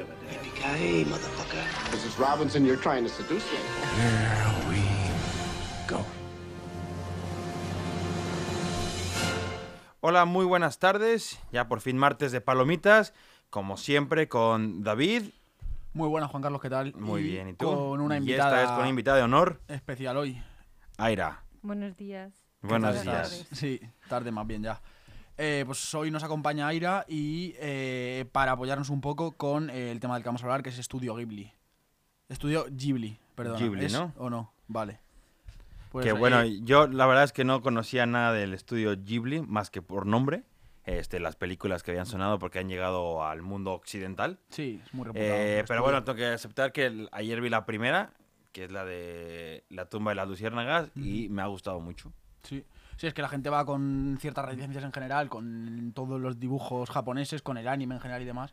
the other day. Yippee-ki-yay, motherfucker. Mrs. Robinson, you're trying to seduce me. Here we go. Hola, muy buenas tardes. Ya por fin martes de palomitas, como siempre con David. Muy buenas, Juan Carlos, ¿qué tal? Muy bien, ¿y tú? Con una Y invitada esta vez con una invitada de honor, especial hoy. Aira. Buenos días. Buenos días. tardes. Sí, tarde más bien ya. Eh, pues hoy nos acompaña Aira y eh, para apoyarnos un poco con eh, el tema del que vamos a hablar, que es Estudio Ghibli. Estudio Ghibli, perdón. Ghibli, ¿es ¿no? ¿O no? Vale. Pues, que bueno, eh, yo la verdad es que no conocía nada del estudio Ghibli, más que por nombre. Este, las películas que habían sonado porque han llegado al mundo occidental. sí, es muy reputado. Eh, el pero bueno, tengo que aceptar que el- ayer vi la primera, que es la de La tumba de las luciérnagas, y me ha gustado mucho. Sí. Sí, es que la gente va con ciertas reticencias en general, con todos los dibujos japoneses, con el anime en general y demás.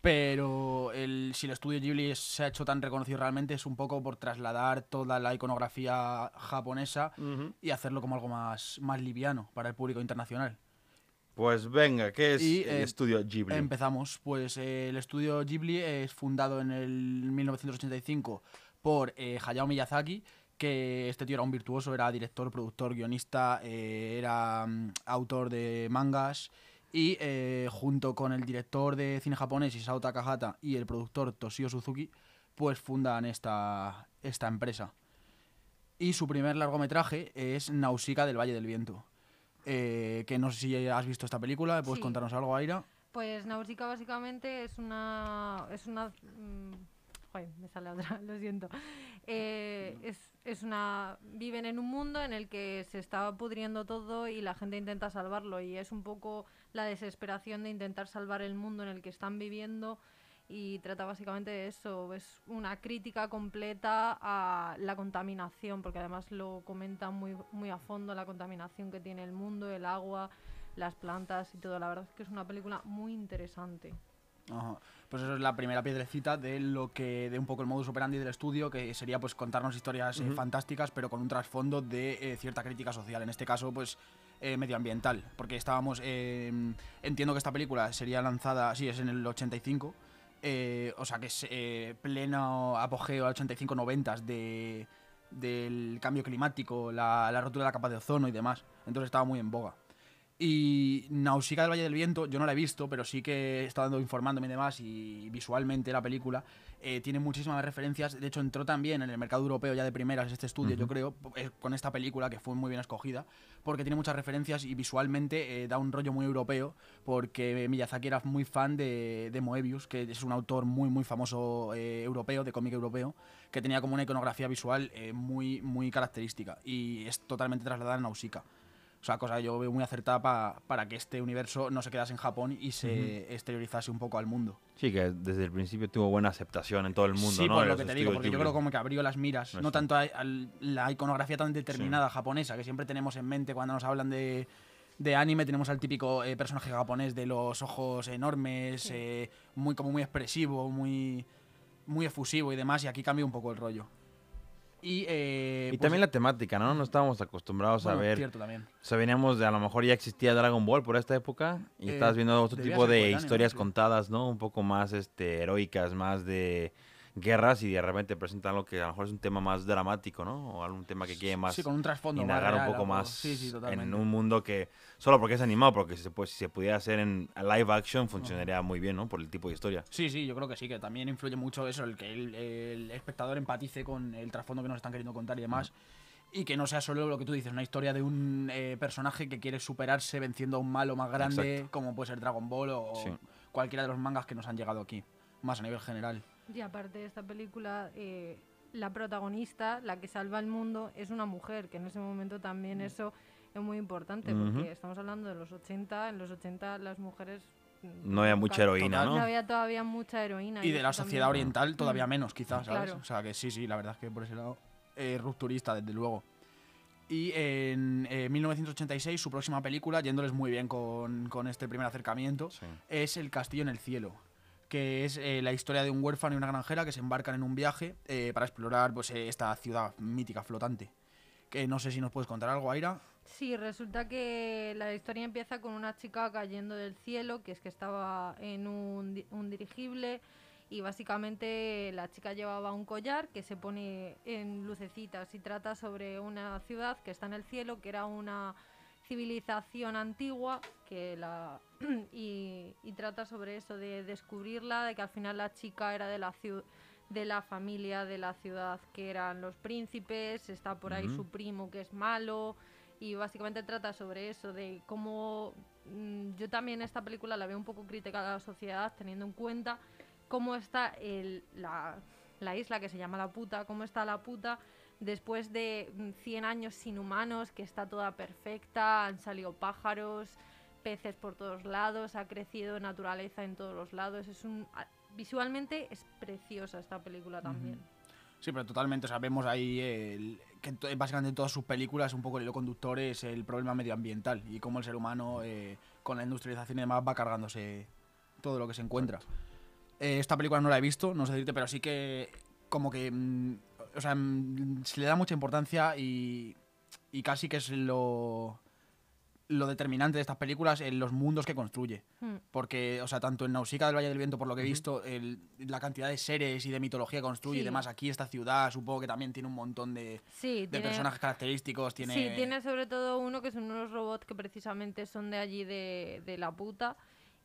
Pero el, si el estudio Ghibli se ha hecho tan reconocido realmente es un poco por trasladar toda la iconografía japonesa y hacerlo como algo más, más liviano para el público internacional. Pues venga, ¿qué es Y, el eh, estudio Ghibli? Empezamos. Pues eh, el estudio Ghibli es fundado en el 1985 por eh, Hayao Miyazaki, que este tío era un virtuoso, era director, productor, guionista, eh, era mm, autor de mangas y eh, junto con el director de cine japonés Isao Takahata y el productor Toshio Suzuki, pues fundan esta, esta empresa. Y su primer largometraje es Nausicaa del Valle del Viento. Eh, que no sé si has visto esta película, ¿puedes Sí. contarnos algo, Aira? Pues Nausicaa básicamente es una... Es una mm, joder, me sale otra, lo siento. Eh, es, es una... Viven en un mundo en el que se está pudriendo todo y la gente intenta salvarlo y es un poco la desesperación de intentar salvar el mundo en el que están viviendo y trata básicamente de eso. Es una crítica completa a la contaminación, porque además lo comenta muy, muy a fondo la contaminación que tiene el mundo, el agua, las plantas y todo. La verdad es que es una película muy interesante. Ajá. Pues eso es la primera piedrecita de lo que de un poco el modus operandi del estudio, que sería pues contarnos historias eh, fantásticas, pero con un trasfondo de eh, cierta crítica social. En este caso, pues eh, medioambiental, porque estábamos eh, entiendo que esta película sería lanzada, sí, es en el 85. eh, o sea que es pleno apogeo 85-90 de, del cambio climático, la, la rotura de la capa de ozono y demás. Entonces estaba muy en boga. Y Nausicaa del Valle del Viento, yo no la he visto, pero sí que he estado informándome y demás, y visualmente la película eh, tiene muchísimas referencias. De hecho, entró también en el mercado europeo ya de primeras este estudio, yo creo, eh, con esta película que fue muy bien escogida, porque tiene muchas referencias y visualmente eh, da un rollo muy europeo, porque Miyazaki era muy fan de, de Moebius, que es un autor muy, muy famoso europeo, de cómic europeo, que tenía como una iconografía visual muy, muy característica, y es totalmente trasladada en Nausicaa. O sea, cosa que yo veo muy acertada pa- para que este universo no se quedase en Japón y se exteriorizase un poco al mundo. Sí, que desde el principio tuvo buena aceptación en todo el mundo, sí, ¿no? por lo que te digo, porque yo creo como que abrió las miras, No tanto a, a la iconografía tan determinada japonesa que siempre tenemos en mente cuando nos hablan de, de anime, tenemos al típico eh, personaje japonés de los ojos enormes, Sí. eh, muy como muy expresivo, muy, muy efusivo y demás, y aquí cambia un poco el rollo. Y, eh, Y pues, también la temática, ¿no? No estábamos acostumbrados bueno, a ver. cierto también. O sea, veníamos de a lo mejor ya existía Dragon Ball por esta época y Eh, estabas viendo otro tipo de historias contadas, ¿no? Un poco más este heroicas, más de guerras y de repente presentan algo que a lo mejor es un tema más dramático, ¿no? O algún tema que quiere más Sí, con un trasfondo indagar un real, poco algo- más sí, sí, en un mundo que solo porque es animado, porque si se, puede- si se pudiera hacer en live action funcionaría muy bien, ¿no? Por el tipo de historia. Sí, sí, yo creo que sí, que también influye mucho eso, el que el, el espectador empatice con el trasfondo que nos están queriendo contar y demás. Y que no sea solo lo que tú dices, una historia de un eh, personaje que quiere superarse venciendo a un malo más grande, Exacto. como puede ser Dragon Ball o cualquiera de los mangas que nos han llegado aquí, más a nivel general. Y aparte de esta película, eh, la protagonista, la que salva el mundo, es una mujer, que en ese momento también eso es muy importante, Ujú. porque estamos hablando de los 80, en los 80 las mujeres... mm, No había mucha heroína, ¿no? No había todavía mucha heroína. Y de la sociedad también- oriental todavía Mm. menos, quizás, ¿sabes? Claro. O sea que sí, sí, la verdad es que por ese lado, eh, rupturista, desde luego. Y en eh, 1986, su próxima película, yéndoles muy bien con, con este primer acercamiento, Sí. es El Castillo en el Cielo, que es eh, la historia de un huérfano y una granjera que se embarcan en un viaje eh, para explorar pues, eh, esta ciudad mítica flotante. Que no sé si nos puedes contar algo, Aira. Sí, resulta que la historia empieza con una chica cayendo del cielo, que es que estaba en un, di- un dirigible y básicamente la chica llevaba un collar que se pone en lucecitas y trata sobre una ciudad que está en el cielo, que era una civilización antigua que la trata sobre eso de descubrirla, de que al final la chica era de la ciudad de la familia de la ciudad que eran los príncipes, está por ahí Ujú. su primo que es malo y básicamente trata sobre eso, de cómo mm, yo también esta película la veo un poco crítica a la sociedad teniendo en cuenta cómo está el, la, la isla que se llama la puta, cómo está la puta después de mm, 100 años sin humanos, que está toda perfecta, han salido pájaros, peces por todos lados, ha crecido naturaleza en todos los lados, es un visualmente es preciosa esta película también. Sí, pero totalmente. O sea, vemos ahí el- que to- básicamente en todas sus películas un poco el hilo conductor es el problema medioambiental y cómo el ser humano eh, con la industrialización y demás va cargándose todo lo que se encuentra. Eh, esta película no la he visto, no sé decirte, pero sí que como que... mm, o sea, mm, se le da mucha importancia y, y casi que es lo, lo determinante de estas películas en los mundos que construye. Hmm. Porque, o sea, tanto en Nausicaa del Valle del Viento, por lo que he visto, el- la cantidad de seres y de mitología que construye y Sí. demás, aquí esta ciudad supongo que también tiene un montón de, Sí, de tiene- personajes característicos, tiene... Sí, tiene sobre todo uno que son unos robots que precisamente son de allí de, de la puta.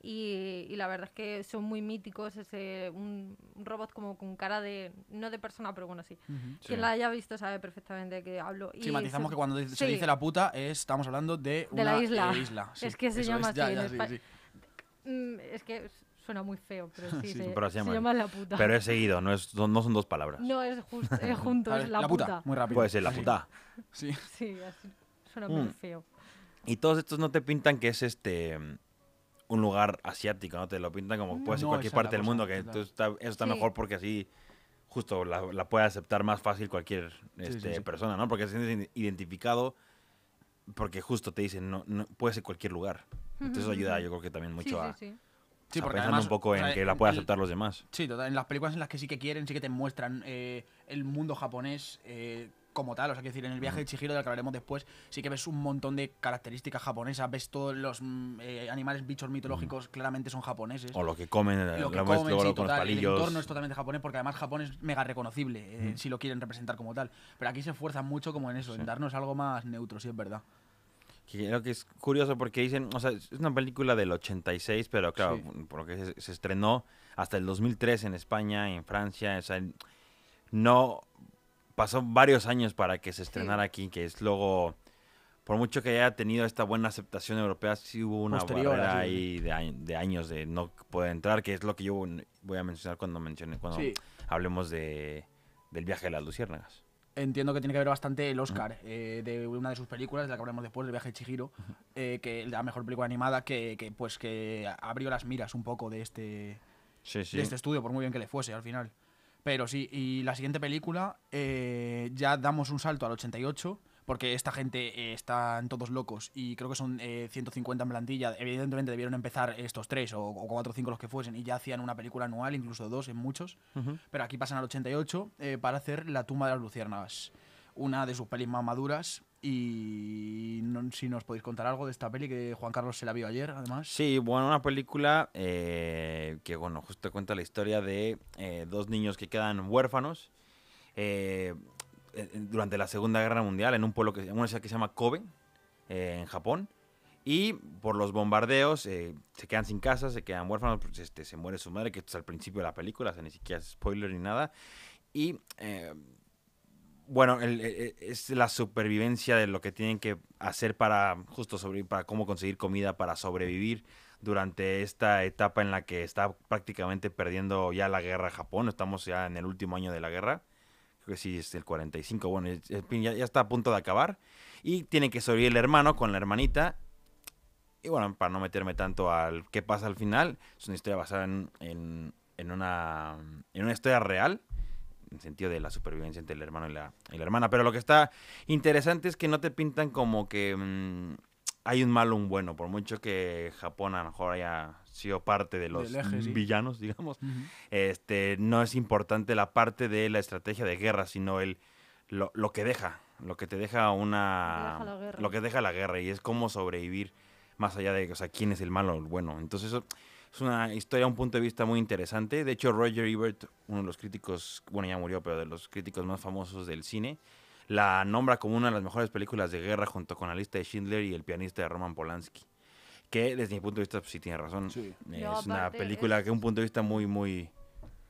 Y, y la verdad es que son muy míticos. Ese, un, un robot como con cara de. No de persona, pero bueno, sí. Quien la haya visto sabe perfectamente de qué hablo. Sí, Y matizamos son- que cuando se sí, dice la puta es, estamos hablando de, De una la isla. eh, isla, sí. Es que se llama es, ya, así en ya, sí, Espa- sí. mm, Es que suena muy feo, pero sí, Sí, se, pero se se llama- llama la puta. Pero es seguido, no, es, son- no son dos palabras. No es, justo, es junto, es ver, la, puta. muy rápido. Puede ser la puta. Sí. Sí, así, suena muy Mm. feo. Y todos estos no te pintan que es este un lugar asiático, ¿no? Te lo pintan como puede ser No, cualquier parte del mundo, que claro. entonces está, eso está Sí. mejor porque así justo la, la puede aceptar más fácil cualquier sí, este, sí. persona, ¿no? Porque se siente identificado, porque justo te dicen, no, no puede ser cualquier lugar. Entonces eso ayuda, yo creo que también mucho sí, a, sí, sí. Sí, a porque pensando además, un poco o en sea, que la pueda el- aceptar los demás. Sí, total, en las películas en las que sí que quieren, sí que te muestran eh, el mundo japonés eh, como tal. O sea, quiero decir, en el viaje de Chihiro, del que hablaremos después, sí que ves un montón de características japonesas. Ves todos los mm, eh, animales, bichos mitológicos, claramente son japoneses. O lo que comen, lo lo que comen, sí, con los total, el palillos. entorno es totalmente japonés porque además Japón es mega reconocible eh, si lo quieren representar como tal. Pero aquí se esfuerzan mucho como en eso, en darnos algo más neutro, sí es verdad. Creo que es curioso porque dicen, o sea, es una película del 86, pero claro, Sí. porque se, se estrenó hasta el 2003 en España, en Francia, o sea, no pasó varios años para que se estrenara aquí, que es luego, por mucho que haya tenido esta buena aceptación europea, sí hubo una Posterior, barrera ahí de, de años de no poder entrar, que es lo que yo voy a mencionar cuando mencione, cuando Sí. hablemos de, del viaje de las luciérnagas. Entiendo que tiene que ver bastante el Oscar eh, de una de sus películas, de la que hablaremos después, del viaje de Chihiro, eh, que la mejor película animada que, que, pues que abrió las miras un poco de este, Sí, sí. de este estudio, por muy bien que le fuese al final. Pero sí, y la siguiente película, eh, ya damos un salto al 88, porque esta gente eh, están todos locos y creo que son eh, 150 en plantilla. Evidentemente debieron empezar estos tres o, o cuatro o cinco los que fuesen y ya hacían una película anual, incluso dos en muchos. Pero aquí pasan al 88 eh, para hacer La tumba de las luciérnagas, una de sus pelis más maduras. Y no- si nos podéis contar algo de esta peli, que Juan Carlos se la vio ayer, además. Sí, bueno, una película eh, que, bueno, justo cuenta la historia de eh, dos niños que quedan huérfanos eh, durante la Segunda Guerra Mundial en un pueblo que, una ciudad que se llama Kobe, eh, en Japón. Y por los bombardeos eh, se quedan sin casa, se quedan huérfanos, pues, este, se muere su madre, que esto es al principio de la película, o sea, ni siquiera es spoiler ni nada. Y eh, bueno, el- el- es la supervivencia de lo que tienen que hacer para justo sobrevivir, para cómo conseguir comida, para sobrevivir durante esta etapa en la que está prácticamente perdiendo ya la guerra Japón. Estamos ya en el último año de la guerra. Creo que sí, es el 45. Bueno, ya está a punto de acabar. Y tiene que sobrevivir el hermano con la hermanita. Y bueno, para no meterme tanto al qué pasa al final, es una historia basada en, en, en una, en una historia real en sentido de la supervivencia entre el hermano y la, y la hermana. Pero lo que está interesante es que no te pintan como que mm, hay un malo o un bueno. Por mucho que Japón a lo mejor haya sido parte de los Del eje, sí. villanos, digamos, este, no es importante la parte de la estrategia de guerra, sino el lo, lo que deja, lo que te deja una... Lo que deja la guerra. lo que deja la guerra y es cómo sobrevivir más allá de, o sea, quién es el malo o el bueno. Entonces eso es Es una historia, un punto de vista muy interesante. De hecho, Roger Ebert, uno de los críticos, bueno, ya murió, pero de los críticos más famosos del cine, la nombra como una de las mejores películas de guerra junto con la lista de Schindler y el pianista de Roman Polanski. Que desde mi punto de vista, pues, sí tiene razón. Sí. Es Luego, una película es- que un punto de vista muy, muy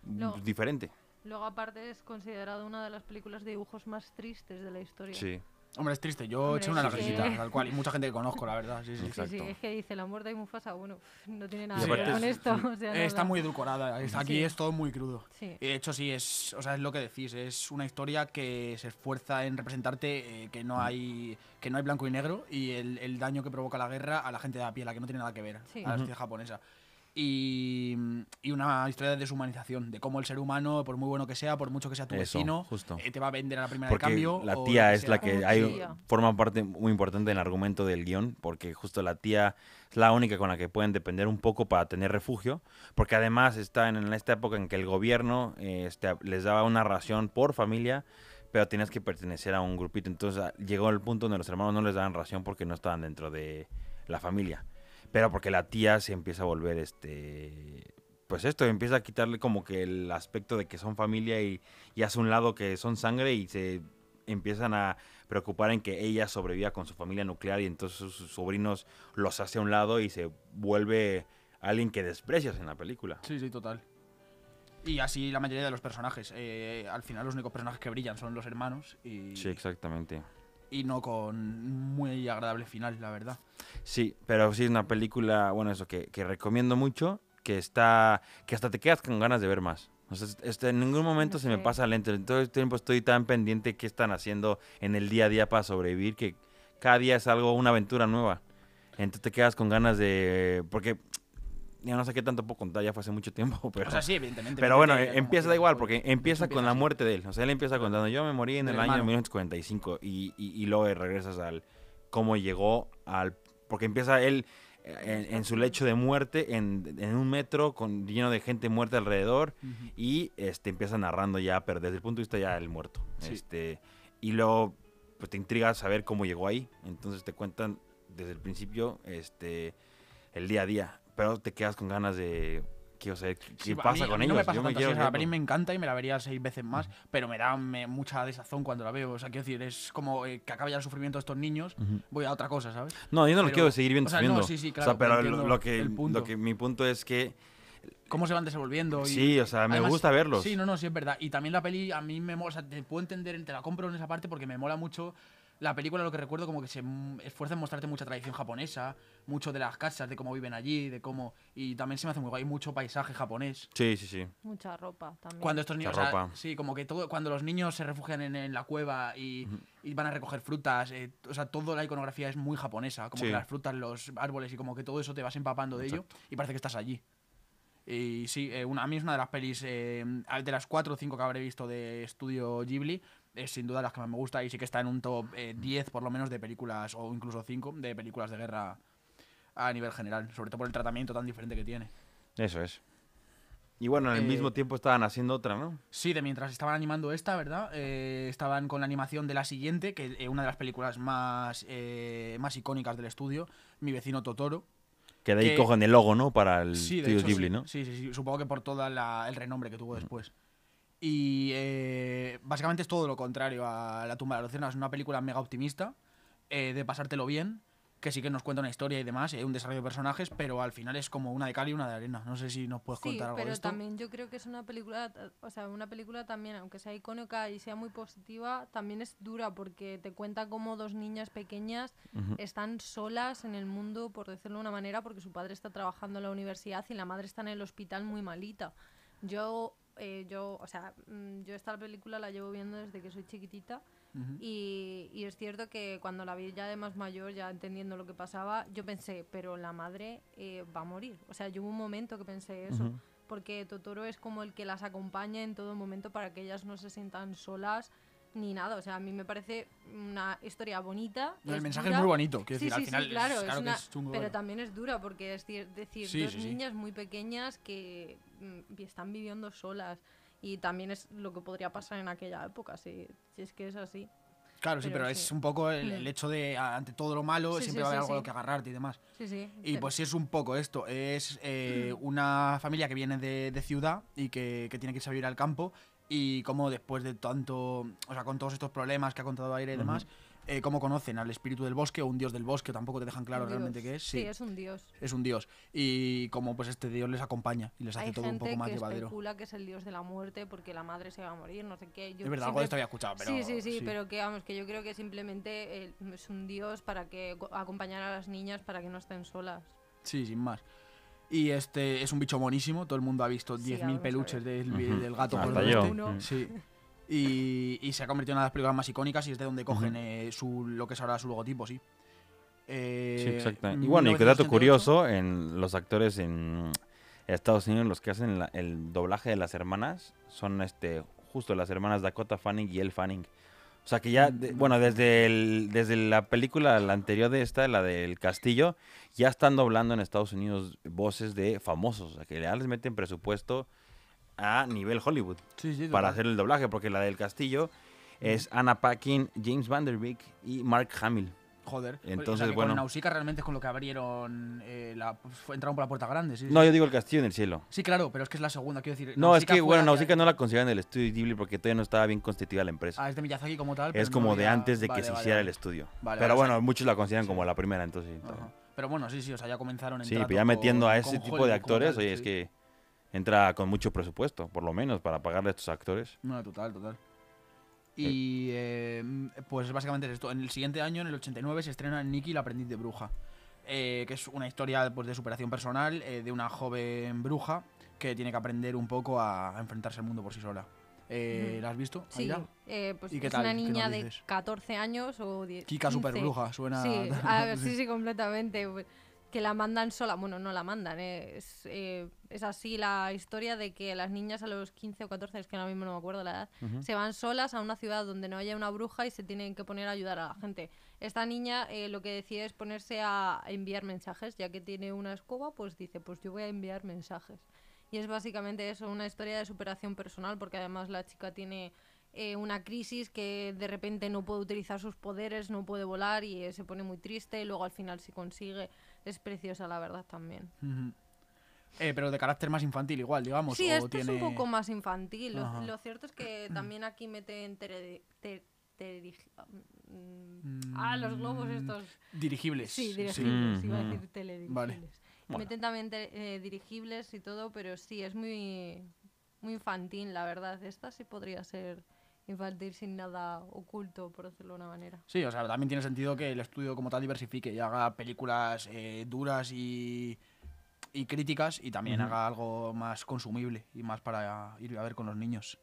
No. diferente. Luego, aparte, es considerado una de las películas de dibujos más tristes de la historia. Sí. Hombre, es triste. Yo Hombre, eché una sí, lagrimita, sí. tal cual. Y mucha gente que conozco, la verdad. Sí, sí. Sí, sí, Exacto. es que dice la muerte de Mufasa, bueno, no tiene nada que ver con es- esto. o sea, Está nada. muy edulcorada. Aquí Sí. es todo muy crudo. De hecho, sí, es, o sea, es lo que decís. Es una historia que se esfuerza en representarte eh, que, no hay, que no hay blanco y negro y el, el daño que provoca la guerra a la gente de a pie, la que no tiene nada que ver, Sí. a la sociedad japonesa. Y, y una historia de deshumanización, de cómo el ser humano, por muy bueno que sea, por mucho que sea tu Eso, vecino, justo. eh, te va a vender a la primera Porque de cambio. la tía es sea. la que hay, forma parte muy importante del argumento del guion, porque justo la tía es la única con la que pueden depender un poco para tener refugio, porque además está en, en esta época en que el gobierno eh, este, les daba una ración por familia, pero tenías que pertenecer a un grupito. Entonces llegó el punto donde los hermanos no les daban ración porque no estaban dentro de la familia. Pero porque la tía se empieza a volver este pues esto empieza a quitarle como que el aspecto de que son familia y, y hace un lado que son sangre y se empiezan a preocupar en que ella sobreviva con su familia nuclear y entonces sus, sobrinos los hace a un lado y se vuelve alguien que desprecias en la película. Sí, sí, total. Y así la mayoría de los personajes. Eh, al final los únicos personajes que brillan son los hermanos y, Sí, exactamente. Y no con muy agradable final, la verdad. Sí, pero sí es una película, bueno, eso que, que recomiendo mucho, que está, que hasta te quedas con ganas de ver más. O sea, este, en ningún momento se me pasa lento. En todo el tiempo estoy tan pendiente qué están haciendo en el día a día para sobrevivir que cada día es algo, una aventura nueva. Entonces te quedas con ganas de, porque ya no sé qué tanto puedo contar, ya fue hace mucho tiempo, pero. o sea, sí, evidentemente. Pero bueno, empieza da igual, porque empieza con la muerte de él. O sea, él empieza contando, yo me morí en el año de hermano. 1945 y, y, y luego regresas al cómo llegó al... Porque empieza él eh, en, en su lecho de muerte, en, en un metro con, lleno de gente muerta alrededor y este empieza narrando ya, pero desde el punto de vista ya del muerto. Sí. Este, y luego pues te intriga saber cómo llegó ahí. Entonces te cuentan desde el principio este el día a día. Pero te quedas con ganas de quiero saber qué, Sí, pasa mí- con ellos. No me pasa Yo tanto así, quiero o sea, la peli me encanta y me la vería seis veces más, pero me da me- mucha desazón cuando la veo. O sea, quiero decir, es como eh, que acaba ya el sufrimiento de estos niños, Ujú. voy a otra cosa, ¿sabes? No, yo no lo Pero- quiero seguir viendo o sea, no, sí, sí, O claro, sea, pero lo, lo que, punto. lo que mi punto es que Cómo se van desenvolviendo. Y, sí, o sea, me Además, gusta verlos. Sí, no, no, sí es verdad. Y también la peli a mí me mola, o sea, te puedo entender, te la compro en esa parte porque me mola mucho la película, lo que recuerdo como que se mm, esfuerza en mostrarte mucha tradición japonesa, mucho de las casas, de cómo viven allí, de cómo... Y también se me hace muy guay, mucho paisaje japonés. Sí, sí, sí. Mucha ropa también. Cuando estos niños, Mucha o sea, ropa. sí, como que todo, cuando los niños se refugian en, en la cueva y, y van a recoger frutas, eh, o sea, toda la iconografía es muy japonesa, como Sí. que las frutas, los árboles y como que todo eso te vas empapando de ello y parece que estás allí. Y sí, eh, una, a mí es una de las pelis, eh, de las cuatro o cinco que habré visto de estudio Ghibli, es sin duda las que más me gusta y sí que está en un top eh, 10 por lo menos de películas, o incluso 5 de películas de guerra a nivel general, sobre todo por el tratamiento tan diferente que tiene. Eso es. Y bueno, al Eh, mismo tiempo estaban haciendo otra, ¿no? Sí, de mientras estaban animando esta, ¿verdad? Eh, estaban con la animación de la siguiente, que es una de las películas más, eh, más icónicas del estudio, Mi vecino Totoro. Que de ahí que- cogen el logo, ¿no? Para el Sí, de estudio hecho, Ghibli, sí. ¿no? Sí, sí, sí. Supongo que por todo el renombre que tuvo después. Y eh, básicamente es todo lo contrario a La tumba de la Lucierna. Es una película mega optimista, eh, de pasártelo bien, que sí que nos cuenta una historia y demás, y hay un desarrollo de personajes, pero al final es como una de cal y una de arena. No sé si nos puedes Sí, contar algo de pero esto. también yo creo que es una película, eh, o sea, una película también, aunque sea icónica y sea muy positiva, también es dura porque te cuenta cómo dos niñas pequeñas están solas en el mundo, por decirlo de una manera, porque su padre está trabajando en la universidad y la madre está en el hospital muy malita. Yo, eh, yo, o sea, mm, yo esta película la llevo viendo desde que soy chiquitita y, y es cierto que cuando la vi ya de más mayor, ya entendiendo lo que pasaba, yo pensé, pero la madre eh, va a morir. O sea, yo hubo un momento que pensé eso, porque Totoro es como el que las acompaña en todo momento para que ellas no se sientan solas ni nada. O sea, a mí me parece una historia bonita. No, el es mensaje dura. es muy bonito, quiero Sí, decir, al sí, final sí, claro, es, es claro que una- es chungo, pero bueno. también es dura porque es decir, dos niñas muy pequeñas que mm, están viviendo solas y también es lo que podría pasar en aquella época, si, si es que es así. Claro, sí, Pero pero sí. es un poco el, Mm. el hecho de, ante todo lo malo, siempre va a haber algo a lo sí. que agarrarte y demás. Sí, sí. Y pues sí es un poco esto, es eh, una familia que viene de, de ciudad y que, que tiene que irse a vivir al campo y como después de tanto, o sea, con todos estos problemas que ha contado Aire y demás, eh, cómo conocen al espíritu del bosque o un dios del bosque, tampoco te dejan claro un realmente dios. qué es. Sí, Sí, es un dios. es un dios. Y como pues este dios les acompaña y les hace Hay todo un poco más que llevadero. especula que es el dios de la muerte porque la madre se va a morir, no sé qué. Yo Es verdad, algo siempre- de esto había escuchado, pero... sí, sí, sí, pero que vamos, que yo creo que simplemente eh, es un dios para que co- acompañar a las niñas para que no estén solas. Sí, sin más. Y este es un bicho monísimo, todo el mundo ha visto Sí, 10.000 vamos a peluches del, gato yo. este. Sí. Y, y se ha convertido en una de las películas más icónicas y es de donde cogen eh, su, lo que es ahora su logotipo, sí. Eh, Sí, exacto. Y bueno, y que dato 1988, curioso, en los actores en Estados Unidos, los que hacen la- el doblaje de las hermanas, son este justo las hermanas Dakota Fanning y Elle Fanning. O sea que ya, de- bueno, desde, el, desde la película, la anterior de esta, la del castillo, ya están doblando en Estados Unidos voces de famosos. O sea que ya les meten presupuesto a nivel Hollywood Sí, sí, para hacer el doblaje, porque la del castillo es Anna Paquin, James Vanderbeek y Mark Hamill. Joder. O sea, Entonces, que bueno. Con Nausicaa realmente es con lo que abrieron. eh, la, pues, entraron por la puerta grande, sí. No, sí. yo digo el castillo en el cielo. Sí, claro, pero es que es la segunda, quiero decir. No, es que, bueno, Nausicaa no la consideran del estudio Ghibli porque todavía no estaba bien constituida la empresa. Ah, es de Miyazaki como tal. pero es no como de antes de que vale, se hiciera vale. el estudio. Vale, Pero bueno, muchos la consideran como la primera, entonces Ajá. Pero bueno, sí, sí, o sea, ya comenzaron en Sí, pero ya metiendo con- a ese tipo de Hollywood actores, tal, oye, es que entra con mucho presupuesto, por lo menos, para pagarle a estos actores. No, total, total. Y eh, pues básicamente es esto. En el siguiente año, en el 89, se estrena Nicky, la aprendiz de bruja. eh, que es una historia pues, de superación personal eh, de una joven bruja que tiene que aprender un poco a, a enfrentarse al mundo por sí sola. Eh. ¿La has visto? Sí, eh, pues ¿Y qué es tal? una ¿Qué nos niña de dices? 14 años o 10. Kika 15. super bruja, suena. Sí, ah, sí, sí, completamente. Que la mandan sola. Bueno, no la mandan. eh, Es, eh, es así la historia de que las niñas a los 15 o 14, es que ahora mismo no me acuerdo la edad, se van solas a una ciudad donde no haya una bruja y se tienen que poner a ayudar a la gente. Esta niña eh, lo que decide es ponerse a enviar mensajes, ya que tiene una escoba, pues dice, pues yo voy a enviar mensajes. Y es básicamente eso, una historia de superación personal, porque además la chica tiene eh, una crisis que de repente no puede utilizar sus poderes, no puede volar y eh, se pone muy triste y luego al final si consigue. Es preciosa, la verdad, también. Eh, pero de carácter más infantil, igual, digamos. Sí, o esto tiene... es un poco más infantil. Lo, cierto es que también aquí meten mm, Ah, los globos estos. Dirigibles. Sí, sí. dirigibles, iba a Mm, decir teledirigibles. Vale. Bueno. Meten también te- eh, dirigibles y todo, pero sí, es muy, muy infantil, la verdad. Esta sí podría ser infantil sin nada oculto, por decirlo de una manera. Sí, o sea, también tiene sentido que el estudio como tal diversifique y haga películas eh, duras y, y críticas y también haga algo más consumible y más para ir a ver con los niños.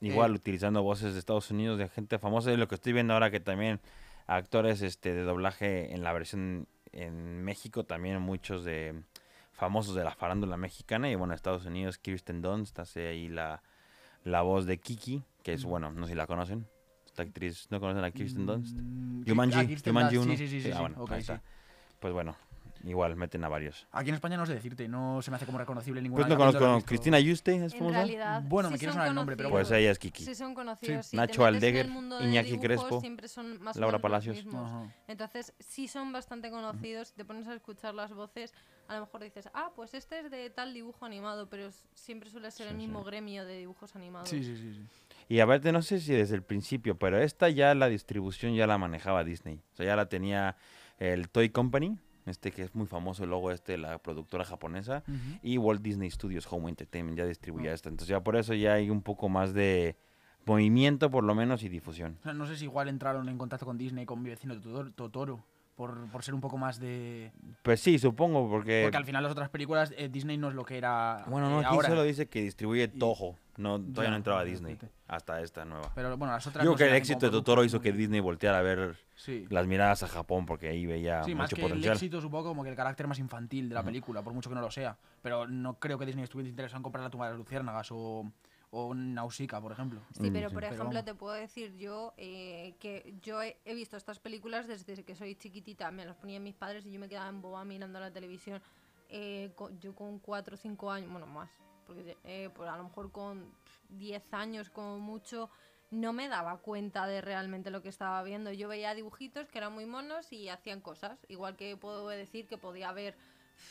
Igual Eh, utilizando voces de Estados Unidos de gente famosa. Y lo que estoy viendo ahora que también actores este, de doblaje en la versión en México, también muchos de famosos de la farándula mexicana. Y bueno, Estados Unidos, Kirsten Dunst hace ahí la, la voz de Kiki, que es, bueno, no sé si la conocen. Esta actriz, ¿no conocen a Kirsten Dunst? Mm, Ki- Jumanji, ah, Kirsten Jumanji Dunst, 1. Sí, sí, sí. sí, ah, sí, bueno, ok, ahí sí. está. Pues bueno, igual meten a varios. Aquí en España no sé decirte, no se me hace como reconocible ninguna. Pues no conozco. Cristina Yuste, ¿es En famosa? realidad, Bueno, sí me quiere son sonar el nombre, pero. Pues ella es Kiki. Sí son conocidos. Si te Nacho Aldeguer, Iñaki dibujos, Crespo, siempre son más Laura Palacios. Entonces, sí son bastante conocidos. Si te pones a escuchar las voces, a lo mejor dices, ah, pues este es de tal dibujo animado, pero siempre suele ser el Sí, mismo sí. gremio de dibujos animados. Sí, sí, sí. sí. Y aparte, no sé si desde el principio, pero esta ya la distribución ya la manejaba Disney. O sea, ya la tenía el Toy Company, este que es muy famoso, el logo este, la productora japonesa, y Walt Disney Studios Home Entertainment ya distribuía Ah. esta. Entonces ya por eso ya hay un poco más de movimiento, por lo menos, y difusión. No sé si igual entraron en contacto con Disney, con mi vecino Totoro por, por ser un poco más de... Pues sí, supongo, porque... Porque al final las otras películas eh, Disney no es lo que era Bueno, no, eh, aquí ahora. solo dice que distribuye Toho. No, todavía Ya, no entraba Disney. Hasta esta nueva. Pero bueno, las otras... Digo no que el éxito de Totoro hizo que Disney volteara a ver Sí. las miradas a Japón porque ahí veía Sí, más mucho que potencial. el éxito, supongo, como que el carácter más infantil de la película, por mucho que no lo sea. Pero no creo que Disney estuviese interesado en comprar la tumba de las luciérnagas o, o Nausicaa, por ejemplo. Sí, Mm, pero sí. por ejemplo te puedo decir yo eh, que yo he, he visto estas películas desde que soy chiquitita, me las ponían mis padres y yo me quedaba en boba mirando la televisión. Eh, co- yo con 4 o 5 años, bueno más, porque eh, pues a lo mejor con 10 años como mucho, no me daba cuenta de realmente lo que estaba viendo. Yo veía dibujitos que eran muy monos y hacían cosas. Igual que puedo decir que podía haber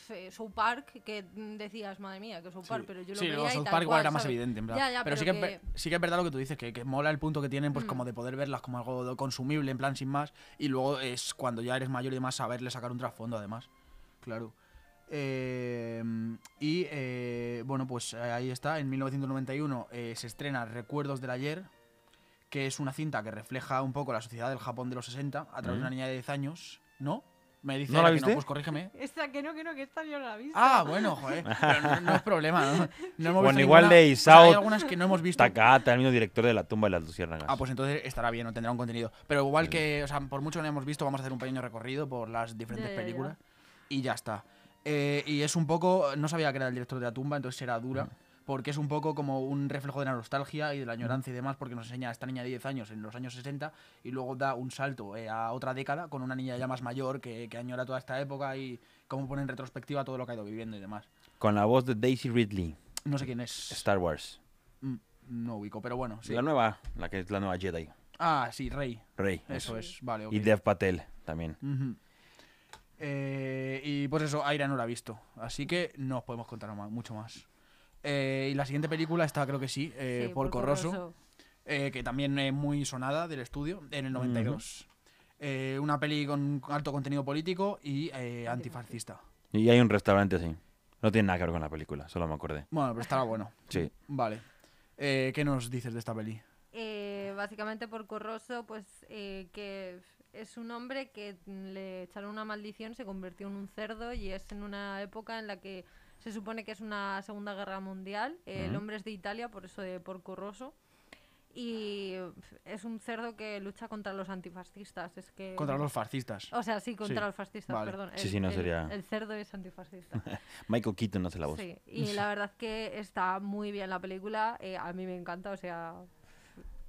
eh, South Park, que mm, decías, madre mía, que South Park, pero yo lo Sí, veía luego y South tal Park igual cual, era más ¿sabes? evidente, en plan. Ya, ya, pero, pero sí, que, sí que es verdad lo que tú dices, que, que mola el punto que tienen, pues Mm. como de poder verlas como algo consumible, en plan sin más, y luego es cuando ya eres mayor y demás saberle sacar un trasfondo además. Claro. Eh, y eh, bueno, pues eh, ahí está, en 1991 eh, se estrena Recuerdos del Ayer, que es una cinta que refleja un poco la sociedad del Japón de los 60 a través de una niña de 10 años, ¿no? Me dice ¿No la Ana que viste? pues corrígeme. Esta que no, que no, que esta yo no la he visto. Ah, bueno, joder. Pero no, no es problema, ¿no? No hemos Bueno, visto igual ninguna, de Isao Hay algunas que no hemos visto. Takahata, el mismo director de La tumba de las luciérnagas. Ah, pues entonces estará bien, no tendrá un contenido. Pero igual que, o sea, por mucho que no hemos visto, vamos a hacer un pequeño recorrido por las diferentes Ya, ya, ya. películas. Y ya está. Eh, y es un poco. No sabía que era el director de la tumba, entonces será dura. Porque es un poco como un reflejo de la nostalgia y de la añoranza y demás, porque nos enseña a esta niña de 10 años en los años 60 y luego da un salto eh, a otra década con una niña ya más mayor que, que añora toda esta época y cómo pone en retrospectiva todo lo que ha ido viviendo y demás. Con la voz de Daisy Ridley, No sé quién es. Star Wars. Mm, No ubico, pero bueno, sí. La nueva, la que es la nueva Jedi. Ah, sí, Rey. Rey. Eso es, vale. ok. Y Dev Patel también. Eh, y pues eso, Aira no la ha visto. Así que no os podemos contar mucho más. Eh, y la siguiente película está, creo que sí, eh, Sí, Porco Porco Rosso, Rosso. eh, que también es muy sonada del estudio, en el 92. Eh, una peli con alto contenido político y eh, antifascista. Y hay un restaurante así. No tiene nada que ver con la película, solo me acordé. Bueno, pero estará bueno. Sí. Vale. Eh, ¿Qué nos dices de esta peli? Eh, básicamente por Corroso, pues eh, que es un hombre que mm, le echaron una maldición, se convirtió en un cerdo y es en una época en la que se supone que es una Segunda Guerra Mundial. Eh, El hombre es de Italia, por eso de Porco Rosso. Y es un cerdo que lucha contra los antifascistas. Es que Contra los fascistas. O sea, sí, contra Sí, los fascistas, vale. perdón. Sí, El- sí, no el- sería- El cerdo es antifascista. Michael Keaton hace la voz. Sí, y la verdad que está muy bien la película. eh, a mí me encanta, o sea,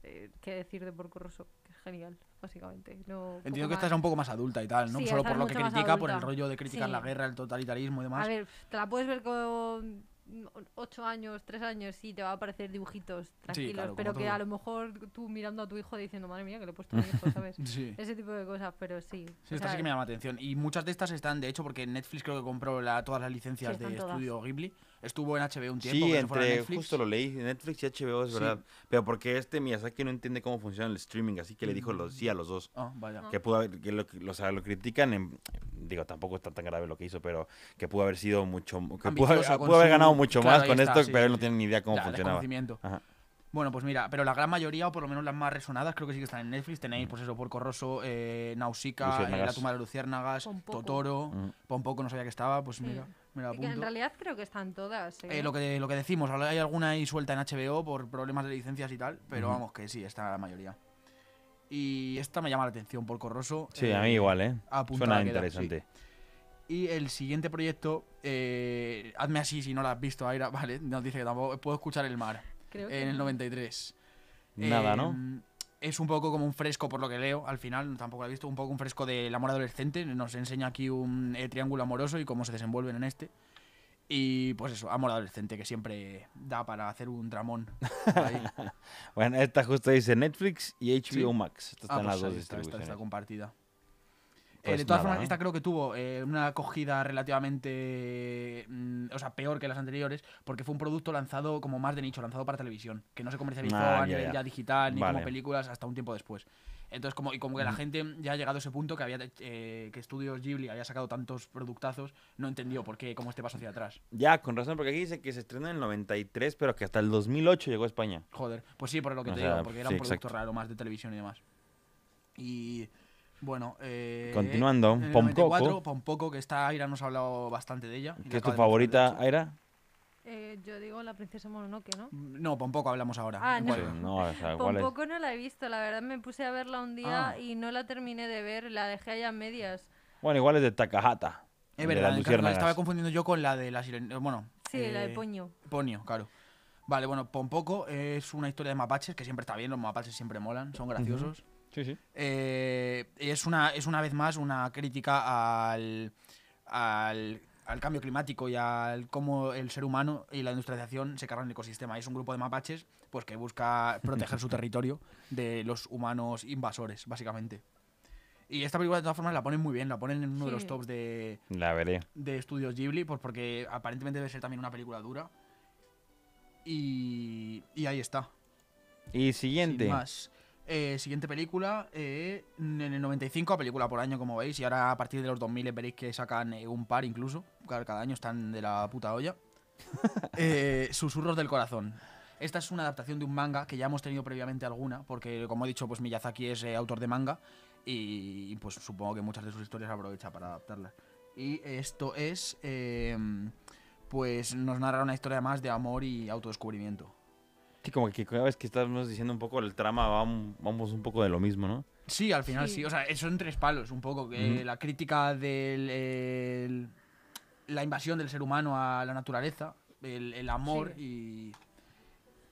eh, qué decir de Porco Rosso, genial, básicamente. No, Entiendo que esta más. es un poco más adulta y tal, ¿no? Sí, Solo esta por lo que critica, por el rollo de criticar Sí. la guerra, el totalitarismo y demás. A ver, te la puedes ver con 8 años, 3 años y te va a parecer dibujitos tranquilos, claro, pero que a lo mejor tú mirando a tu hijo diciendo, madre mía, que le he puesto a mi hijo, ¿sabes? Sí. Ese tipo de cosas, pero sí. Sí, esta sí que me llama la atención. Y muchas de estas están, de hecho, porque Netflix creo que compró la- todas las licencias Sí, de todas. estudio Ghibli. Estuvo en HBO un tiempo, Sí, entre, Netflix. justo lo leí, Netflix y HBO es Sí. verdad. Pero porque este Miyazaki no entiende cómo funciona el streaming, así que le dijo los, sí a los dos. Ah, vaya. Que pudo haber, que lo, o sea, lo critican, en- digo, tampoco está tan grave lo que hizo, pero que pudo haber sido mucho, que pudo, haber- pudo haber ganado mucho Claro, más con está, esto, sí, pero él no tiene ni idea cómo Ya, funcionaba. Ajá. Bueno, pues mira, pero la gran mayoría, o por lo menos las más resonadas, creo que sí que están en Netflix. Tenéis, pues eso, Porco Rosso, eh, Nausicaa, eh, La tumba de luciérnagas, Pompoco. Totoro, Mm. Pompoco no sabía que estaba, pues Sí. mira, me la que en realidad creo que están todas. ¿eh? Eh, lo, que, lo que decimos, ahora hay alguna ahí suelta en HBO por problemas de licencias y tal, pero vamos, que sí, está la mayoría. Y esta me llama la atención, Porco Rosso. Sí, eh, a mí igual, ¿eh? Suena queda, interesante. Y el siguiente proyecto, eh, hazme así si no lo has visto, Aira, vale, nos dice que tampoco puedo escuchar el mar, Creo que en el no. 93. Nada, ¿no? Es un poco como un fresco, por lo que leo, al final, tampoco lo he visto, un poco un fresco del amor adolescente. Nos enseña aquí un eh, triángulo amoroso y cómo se desenvuelven en este. Y pues eso, amor adolescente, que siempre da para hacer un tramón. ahí. Bueno, esta justo dice Netflix y HBO Sí. Max. Estas Ah, están pues las dos está, esta distribuciones. está compartida. Pues de todas nada, formas, esta creo que tuvo eh, una acogida relativamente. mm, o sea, peor que las anteriores, porque fue un producto lanzado como más de nicho, lanzado para televisión, que no se comercializó Ah, a ya, nivel ya. ya digital ni como películas hasta un tiempo después. Entonces, como, y como que la gente ya ha llegado a ese punto que había eh, que Estudios Ghibli había sacado tantos productazos, no entendió por qué, cómo este paso hacia atrás. Ya, con razón, porque aquí dice que se estrenó en el 93, pero que hasta el 2008 llegó a España. Joder, pues sí, por lo que O te sea, digo, porque era sí, un producto exacto. raro más de televisión y demás. Y bueno, eh, Continuando, en el Pompoco. 94, Pompoco, que está Aira nos ha hablado bastante de ella. ¿Qué la es tu favorita. Aira? Eh, yo digo la princesa Mononoke, ¿no? No, Pompoco hablamos ahora. Ah, ¿En no. No, o sea, ¿cuál es? Tampoco no la he visto, la verdad me puse a verla un día Ah. y no la terminé de ver, la dejé allá a medias. Bueno, igual es de Takahata. Es verdad, en luciérnagas. estaba confundiendo yo con la de la sirena. Bueno, Sí, la de eh, Poño. Ponio, claro. Vale, bueno, Pompoco es una historia de mapaches que siempre está bien, los mapaches siempre molan, son graciosos. Sí, sí. Eh, es, una, es una vez más una crítica al, al al cambio climático y al cómo el ser humano y la industrialización se cargan el ecosistema. Es un grupo de mapaches pues que busca proteger su territorio de los humanos invasores, básicamente. Y esta película de todas formas la ponen muy bien, la ponen en uno de los tops de, La veré. de estudios Ghibli, pues porque aparentemente debe ser también una película dura. Y, y ahí está. Y Sin siguiente. más. Eh, siguiente película, eh, en el 95, película por año, como veis, y ahora a partir de los 2000 veréis que sacan eh, un par incluso, cada, año están de la puta olla. Eh, Susurros del corazón. Esta es una adaptación de un manga que ya hemos tenido previamente alguna, porque como he dicho, pues Miyazaki es autor de manga y, y, pues supongo que muchas de sus historias aprovecha para adaptarlas. Y esto es, pues nos narra una historia más de amor y autodescubrimiento. Sí, como que cada vez que estamos diciendo un poco el trama, vam- vamos un poco de lo mismo, ¿no? Sí, al final Sí. sí. O sea, son tres palos, un poco. Que. La crítica de la invasión del ser humano a la naturaleza, el, el amor y,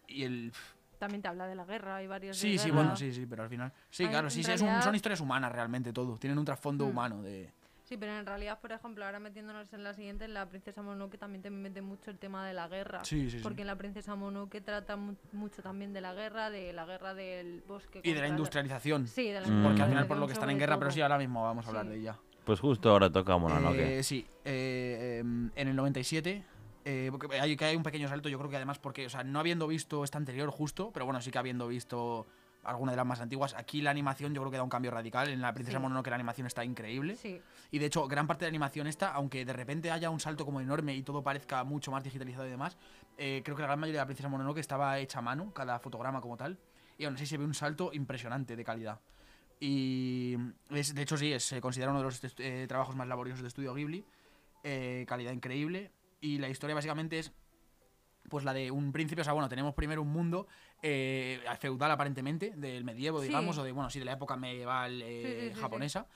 y el... También te habla de la guerra, hay varios. Sí, sí, guerra. bueno, sí, sí, pero al final... Sí, Ay, claro, sí, sí, son historias humanas realmente todo. Tienen un trasfondo Mm. humano de... Sí, pero en realidad, por ejemplo, ahora metiéndonos en la siguiente, en la princesa Mononoke también te mete mucho el tema de la guerra. Sí, sí, sí. Porque en la princesa Mononoke trata mu- mucho también de la guerra, de la guerra del bosque. Y de la industrialización. Sí, de la Mm. Porque al final por lo que están en guerra, pero sí, ahora mismo vamos a hablar Sí. de ella. Pues justo ahora toca Mononoke. Eh, sí, eh, em, en el 97. eh, porque hay, que hay un pequeño salto, yo creo que además porque, o sea, no habiendo visto esta anterior justo, pero bueno, sí que habiendo visto alguna de las más antiguas, aquí la animación yo creo que da un cambio radical. En la Princesa Sí. Mononoke la animación está increíble. Sí, Y de hecho, gran parte de la animación esta, aunque de repente haya un salto como enorme y todo parezca mucho más digitalizado y demás, eh, creo que la gran mayoría de la Princesa Mononoke estaba hecha a mano, cada fotograma como tal, y aún así se ve un salto impresionante de calidad. Y es, de hecho sí, es- se considera uno de los eh, trabajos más laboriosos de Estudio Ghibli, eh, calidad increíble, y la historia básicamente es pues la de un príncipe, o sea, bueno, tenemos primero un mundo eh, feudal aparentemente, del medievo, Sí. digamos, o de, bueno, sí, de la época medieval eh, Sí, sí, sí, sí. japonesa,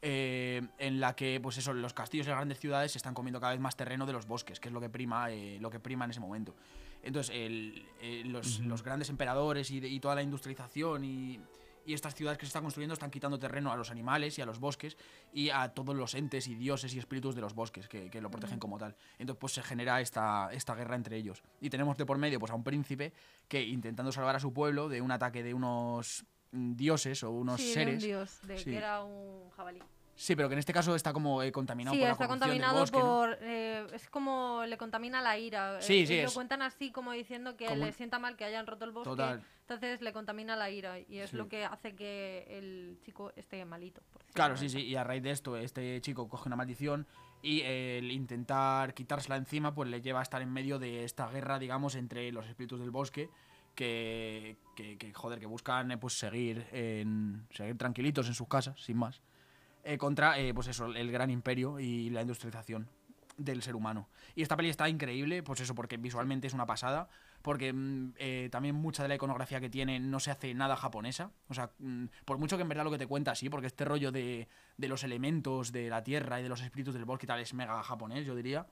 eh, en la que, pues eso, los castillos y las grandes ciudades se están comiendo cada vez más terreno de los bosques, que es lo que prima, eh, lo que prima en ese momento. Entonces, el- eh, los, los grandes emperadores y, de- y toda la industrialización y, y estas ciudades que se están construyendo están quitando terreno a los animales y a los bosques y a todos los entes y dioses y espíritus de los bosques que, que lo protegen como tal. Entonces, pues se genera esta, esta guerra entre ellos. Y tenemos de por medio pues, a un príncipe que, intentando salvar a su pueblo de un ataque de unos mm, dioses o unos sí, de seres. un dios, de Sí. que era un jabalí. Sí, pero que en este caso está como eh, contaminado Sí, por la está contaminado bosque, ¿no? por... eh, es como le contamina la ira. Sí, Eh, sí, es- Lo cuentan así como diciendo que Como le sienta mal que hayan roto el bosque. Total. Entonces le contamina la ira y es Sí. lo que hace que el chico esté malito. por Claro, sí, sí. Y a raíz de esto, este chico coge una maldición y el intentar quitársela encima, pues le lleva a estar en medio de esta guerra, digamos, entre los espíritus del bosque. Que, que, que, joder, que buscan eh, pues seguir, en, seguir tranquilitos en sus casas, sin más. eh, contra, eh, pues eso, el gran imperio y la industrialización del ser humano. Y esta peli está increíble, pues eso, porque visualmente es una pasada, porque mm, eh, también mucha de la iconografía que tiene no se hace nada japonesa. O sea, mm, por mucho que en verdad lo que te cuenta sí, porque este rollo de, de los elementos de la tierra y de los espíritus del bosque y tal es mega japonés, yo diría.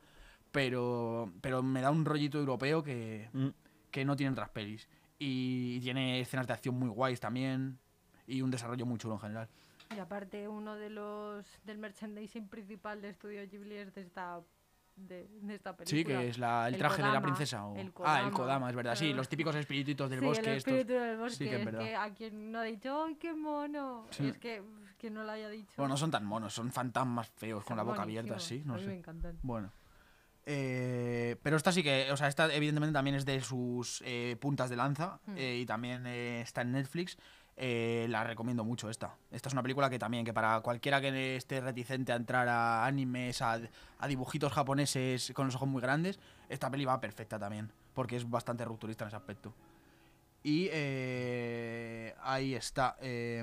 Pero, pero me da un rollito europeo que, Mm. que no tienen otras pelis. Y tiene escenas de acción muy guays también. Y un desarrollo muy chulo en general. Y aparte, uno de los del merchandising principal de Estudio Ghibli es de esta, de, de esta película. Sí, que es la- el, El traje de la Kodama, princesa. o- el Ah, el Kodama, Kodama, es verdad. Sí, los típicos espirititos del sí, bosque. el estos. espíritu del bosque. Sí que es es verdad. que a quien no ha dicho, ¡ay, qué mono! Sí. Es que, que no lo haya dicho. Bueno, no son tan monos, son fantasmas feos con la boca abierta, sí, no a mí sé. me encantan. Bueno. Eh, pero esta sí que, o sea, esta evidentemente también es de sus eh, puntas de lanza Hmm. eh, y también está en Netflix. Eh, la recomiendo mucho esta. Esta es una película que también, que para cualquiera que esté reticente a entrar a animes, a, a dibujitos japoneses con los ojos muy grandes, esta peli va perfecta también, porque es bastante rupturista en ese aspecto. Y eh, ahí está. eh,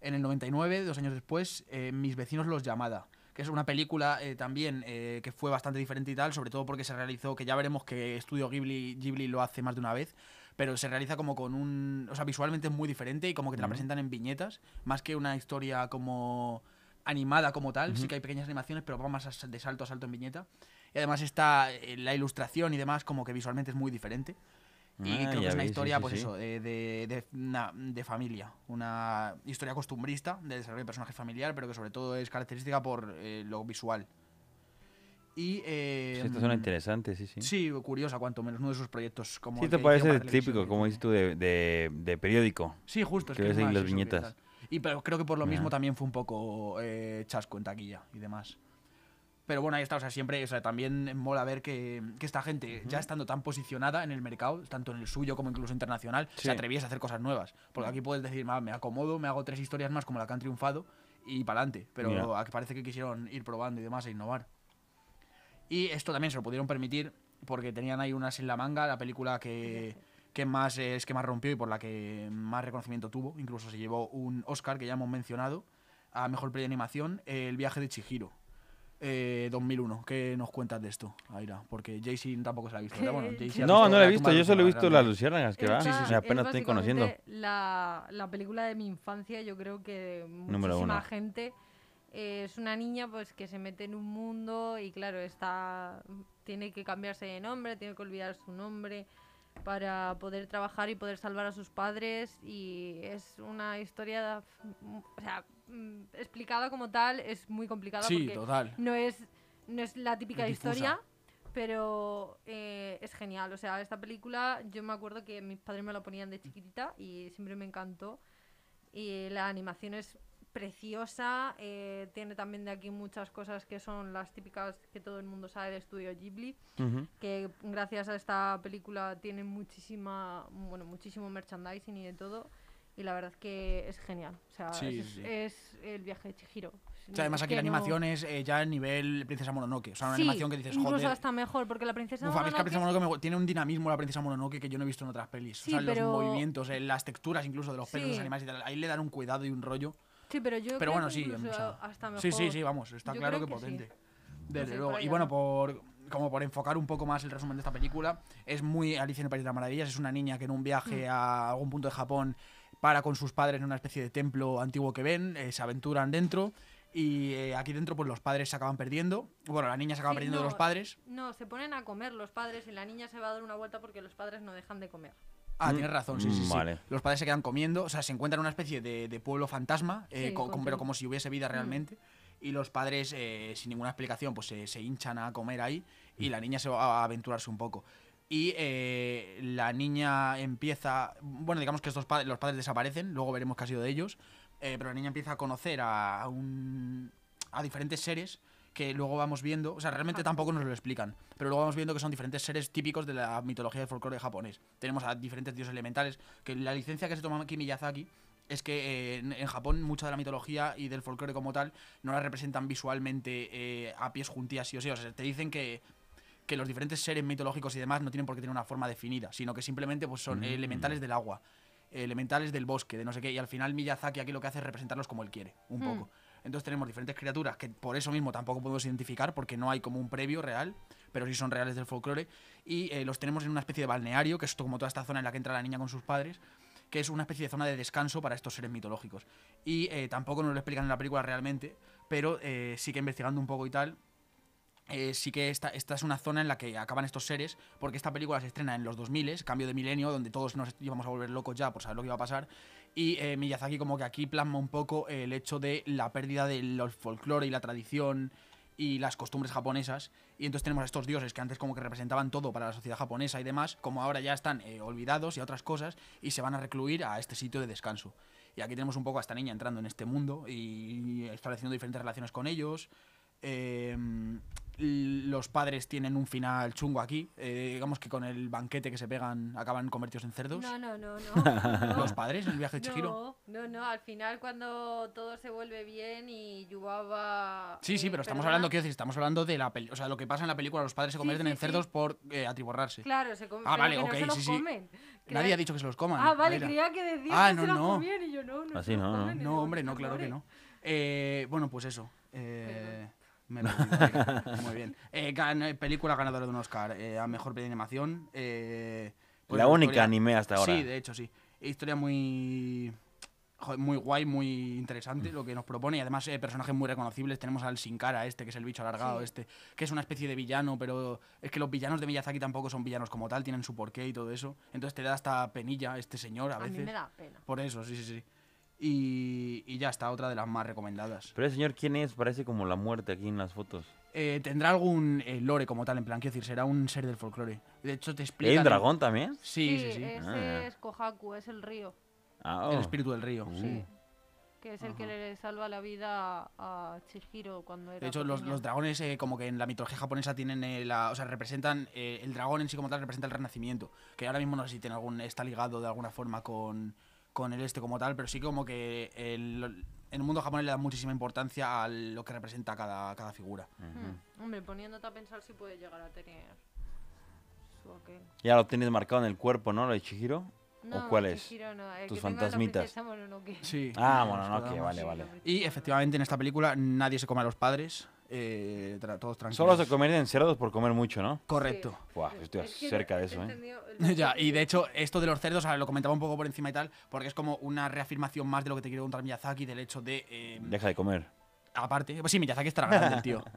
en el 99, dos años después, eh, Mis vecinos los llamada. Que es una película eh, también eh, que fue bastante diferente y tal, sobre todo porque se realizó, que ya veremos que Estudio Ghibli, Ghibli lo hace más de una vez, pero se realiza como con un... O sea, visualmente es muy diferente y como que te la presentan en viñetas, más que una historia como animada como tal. Sí Ujú. que hay pequeñas animaciones, pero va más a- de salto a salto en viñeta. Y además está eh, la ilustración y demás como que visualmente es muy diferente. Y Ah, creo que es una vi, sí, historia, sí, pues sí. eso, de, de, de, una- de familia. Una historia costumbrista de desarrollo de personaje familiar, pero que sobre todo es característica por eh, lo visual. Y, eh, Sí, esta suena interesante, sí, sí. Sí, curiosa, cuanto menos, uno de sus proyectos. Como Sí, te parece típico, como dices tú, de, de, de periódico. Sí, justo, es que que ves es más las viñetas. Y pero creo que por lo mismo también fue un poco eh, chasco en taquilla y demás. Pero bueno, ahí está, o sea, siempre, o sea, también mola ver que, que esta gente, ya estando tan posicionada en el mercado, tanto en el suyo como incluso internacional, Sí. se atreviese a hacer cosas nuevas. Porque aquí puedes decir, "Va, me acomodo, me hago tres historias más como la que han triunfado y para adelante. Pero aquí parece que quisieron ir probando y demás e innovar. Y esto también se lo pudieron permitir porque tenían ahí unas en la manga, la película que, que más eh, es que más rompió y por la que más reconocimiento tuvo. Incluso se llevó un Oscar que ya hemos mencionado a mejor peli de animación, eh, El viaje de Chihiro. eh, 2001, ¿qué nos cuentas de esto, Aira? Porque Jaycee tampoco se la ha visto. Bueno, ha No, no la he visto, yo solo he visto las luciérnagas, que va. Esta Sí, apenas es estoy conociendo. La, la película de mi infancia, yo creo que Número muchísima uno. gente eh, es una niña pues que se mete en un mundo y claro, está tiene que cambiarse de nombre, tiene que olvidar su nombre para poder trabajar y poder salvar a sus padres y es una historia o sea, mm, explicada como tal es muy complicada Sí, porque total. no es, no es la típica difusa. historia, pero eh, es genial. O sea, esta película yo me acuerdo que mis padres me la ponían de chiquitita y siempre me encantó. Y la animación es preciosa, eh, tiene también de aquí muchas cosas que son las típicas que todo el mundo sabe de estudio Ghibli, Ujú. que gracias a esta película tiene muchísima, bueno, muchísimo merchandising y de todo. Y la verdad es que es genial. O sea, Sí, es, sí. es el viaje de Chihiro. O sea, además aquí la que no- animación es eh, ya el nivel Princesa Mononoke. O sea, una Sí, animación que dices, incluso joder. hasta mejor, porque la princesa Uf, mí es que la Princesa Mononoke- Mononoke me- tiene un dinamismo la Princesa Mononoke que yo no he visto en otras pelis. O sea, pero- los movimientos, eh, las texturas incluso de los pelos de los animales y tal. Ahí le dan un cuidado y un rollo. Sí, pero yo Pero creo bueno, que sí. incluso o sea, hasta mejor. sí, sí, sí, vamos. Está Yo claro que, sí. potente. Desde luego. Y bueno, por como por enfocar un poco más el resumen de esta película, es muy Alicia en el País de las Maravillas. Es una niña que en un viaje Mm. a algún punto de Japón para con sus padres en una especie de templo antiguo que ven, eh, se aventuran dentro. Y eh, aquí dentro, pues los padres se acaban perdiendo. Bueno, la niña se acaba Sí, perdiendo de los padres. No, se ponen a comer los padres y la niña se va a dar una vuelta porque los padres no dejan de comer. Ah, Mm, tienes razón, sí, sí, sí. vale. Los padres se quedan comiendo, o sea, se encuentran en una especie de, de pueblo fantasma, eh, Sí, co- con- pero como si hubiese Mm. vida realmente. Y los padres, eh, sin ninguna explicación, pues se, se hinchan a comer ahí Mm. y la niña se va a aventurarse un poco. Y eh, la niña empieza, bueno, digamos que estos padres, los padres desaparecen, luego veremos qué ha sido de ellos, eh, pero la niña empieza a conocer a, a un, a diferentes seres que luego vamos viendo, o sea, realmente tampoco nos lo explican, pero luego vamos viendo que son diferentes seres típicos de la mitología del folclore japonés. Tenemos a diferentes dioses elementales, que la licencia que se toma aquí Miyazaki es que eh, en, en Japón mucha de la mitología y del folclore como tal no la representan visualmente eh, a pies juntillas sí o sí, o sea, te dicen que que los diferentes seres mitológicos y demás no tienen por qué tener una forma definida, sino que simplemente pues, son Mm. elementales del agua, elementales del bosque, de no sé qué, y al final Miyazaki aquí lo que hace es representarlos como él quiere, un Mm. poco. Entonces tenemos diferentes criaturas que por eso mismo tampoco podemos identificar porque no hay como un previo real, pero sí son reales del folclore, y eh, los tenemos en una especie de balneario, que es como toda esta zona en la que entra la niña con sus padres, que es una especie de zona de descanso para estos seres mitológicos. Y eh, tampoco nos lo explican en la película realmente, pero eh, sí que investigando un poco y tal, eh, sí que esta, esta es una zona en la que acaban estos seres, porque esta película se estrena en los 2000, cambio de milenio, donde todos nos íbamos a volver locos ya por saber lo que iba a pasar. Y eh, Miyazaki como que aquí plasma un poco el hecho de la pérdida del folclore y la tradición y las costumbres japonesas. Y entonces tenemos a estos dioses que antes como que representaban todo para la sociedad japonesa y demás, como ahora ya están eh, olvidados y a otras cosas, y se van a recluir a este sitio de descanso. Y aquí tenemos un poco a esta niña entrando en este mundo y estableciendo diferentes relaciones con ellos. Eh, los padres tienen un final chungo aquí. eh, digamos que con el banquete que se pegan acaban convertidos en cerdos. No, no, no, no. Los padres en el viaje de Chihiro. No, no, no, al final cuando todo se vuelve bien y Yubaba... Sí, sí, eh, pero estamos perdona- hablando, quiero decir, estamos hablando de la peli. O sea, lo que pasa en la película, los padres se convierten sí, en cerdos sí. por eh, atiborrarse. Claro, se comen, Ah, vale, ok, no se los sí, sí. comen. Nadie ha dicho que se los coman. Ah, vale, creía que decía Ah, que no, se los no. comían y yo no, no Así los no, no. hombre, no, "Por claro que favor". no. Eh, bueno, pues eso. Eh, me Aira. Muy bien. Eh, gan- película ganadora de un Oscar eh, a mejor de animación. eh, pues La una única historia- anime hasta ahora. Sí, de hecho, sí. Historia muy. joder, muy guay, muy interesante lo que nos propone y además eh, personajes muy reconocibles. Tenemos al Sin Cara, este que es el bicho alargado, Sí. este que es una especie de villano, pero es que los villanos de Miyazaki tampoco son villanos como tal, tienen su porqué y todo eso. Entonces te da hasta penilla este señor a A veces. mí me da pena. Por eso, sí, sí, sí. Y, y ya está, otra de las más recomendadas. Pero el señor, ¿quién es? Parece como la muerte aquí en las fotos. Eh, tendrá algún eh, lore como tal, en plan, quiero decir, será un ser del folclore. De hecho, te ¿Hay explica. un dragón también? Sí, sí, sí. Ese Ah. es Kohaku, es el río. Ah, El oh. espíritu del río. Sí. Que es el que le salva la vida a Chihiro cuando era De hecho, los dragones, eh, como que en la mitología japonesa tienen eh, la. O sea, representan. eh, el dragón en sí como tal representa el renacimiento. Que ahora mismo no sé si tiene algún. está ligado de alguna forma con. Con el este como tal, pero sí como que el- en el mundo japonés le da muchísima importancia a lo que representa cada, cada figura. Hmm. Hombre, poniéndote a pensar si puede llegar a tener su aquel. Ya lo tienes marcado en el cuerpo, ¿no? Lo de Chihiro. No, cuál es? Chihiro no, el Tus que tenga la fantasmitas. princesa Mononoke. Sí. Ah, nos bueno, no, que quedamos. vale, vale. Y efectivamente en esta película nadie se come a los padres. Eh, tra- todos tranquilos. Solo se comerían cerdos por comer mucho, ¿no? Correcto. Buah, pues estoy Es que cerca de eso, ¿eh? Ya, y de hecho, esto de los cerdos, ahora lo comentaba un poco por encima y tal, porque es como una reafirmación más de lo que te quiere contar Miyazaki, del hecho de. eh, Deja de comer. aparte, pues sí, Miyazaki estará grande, el tío.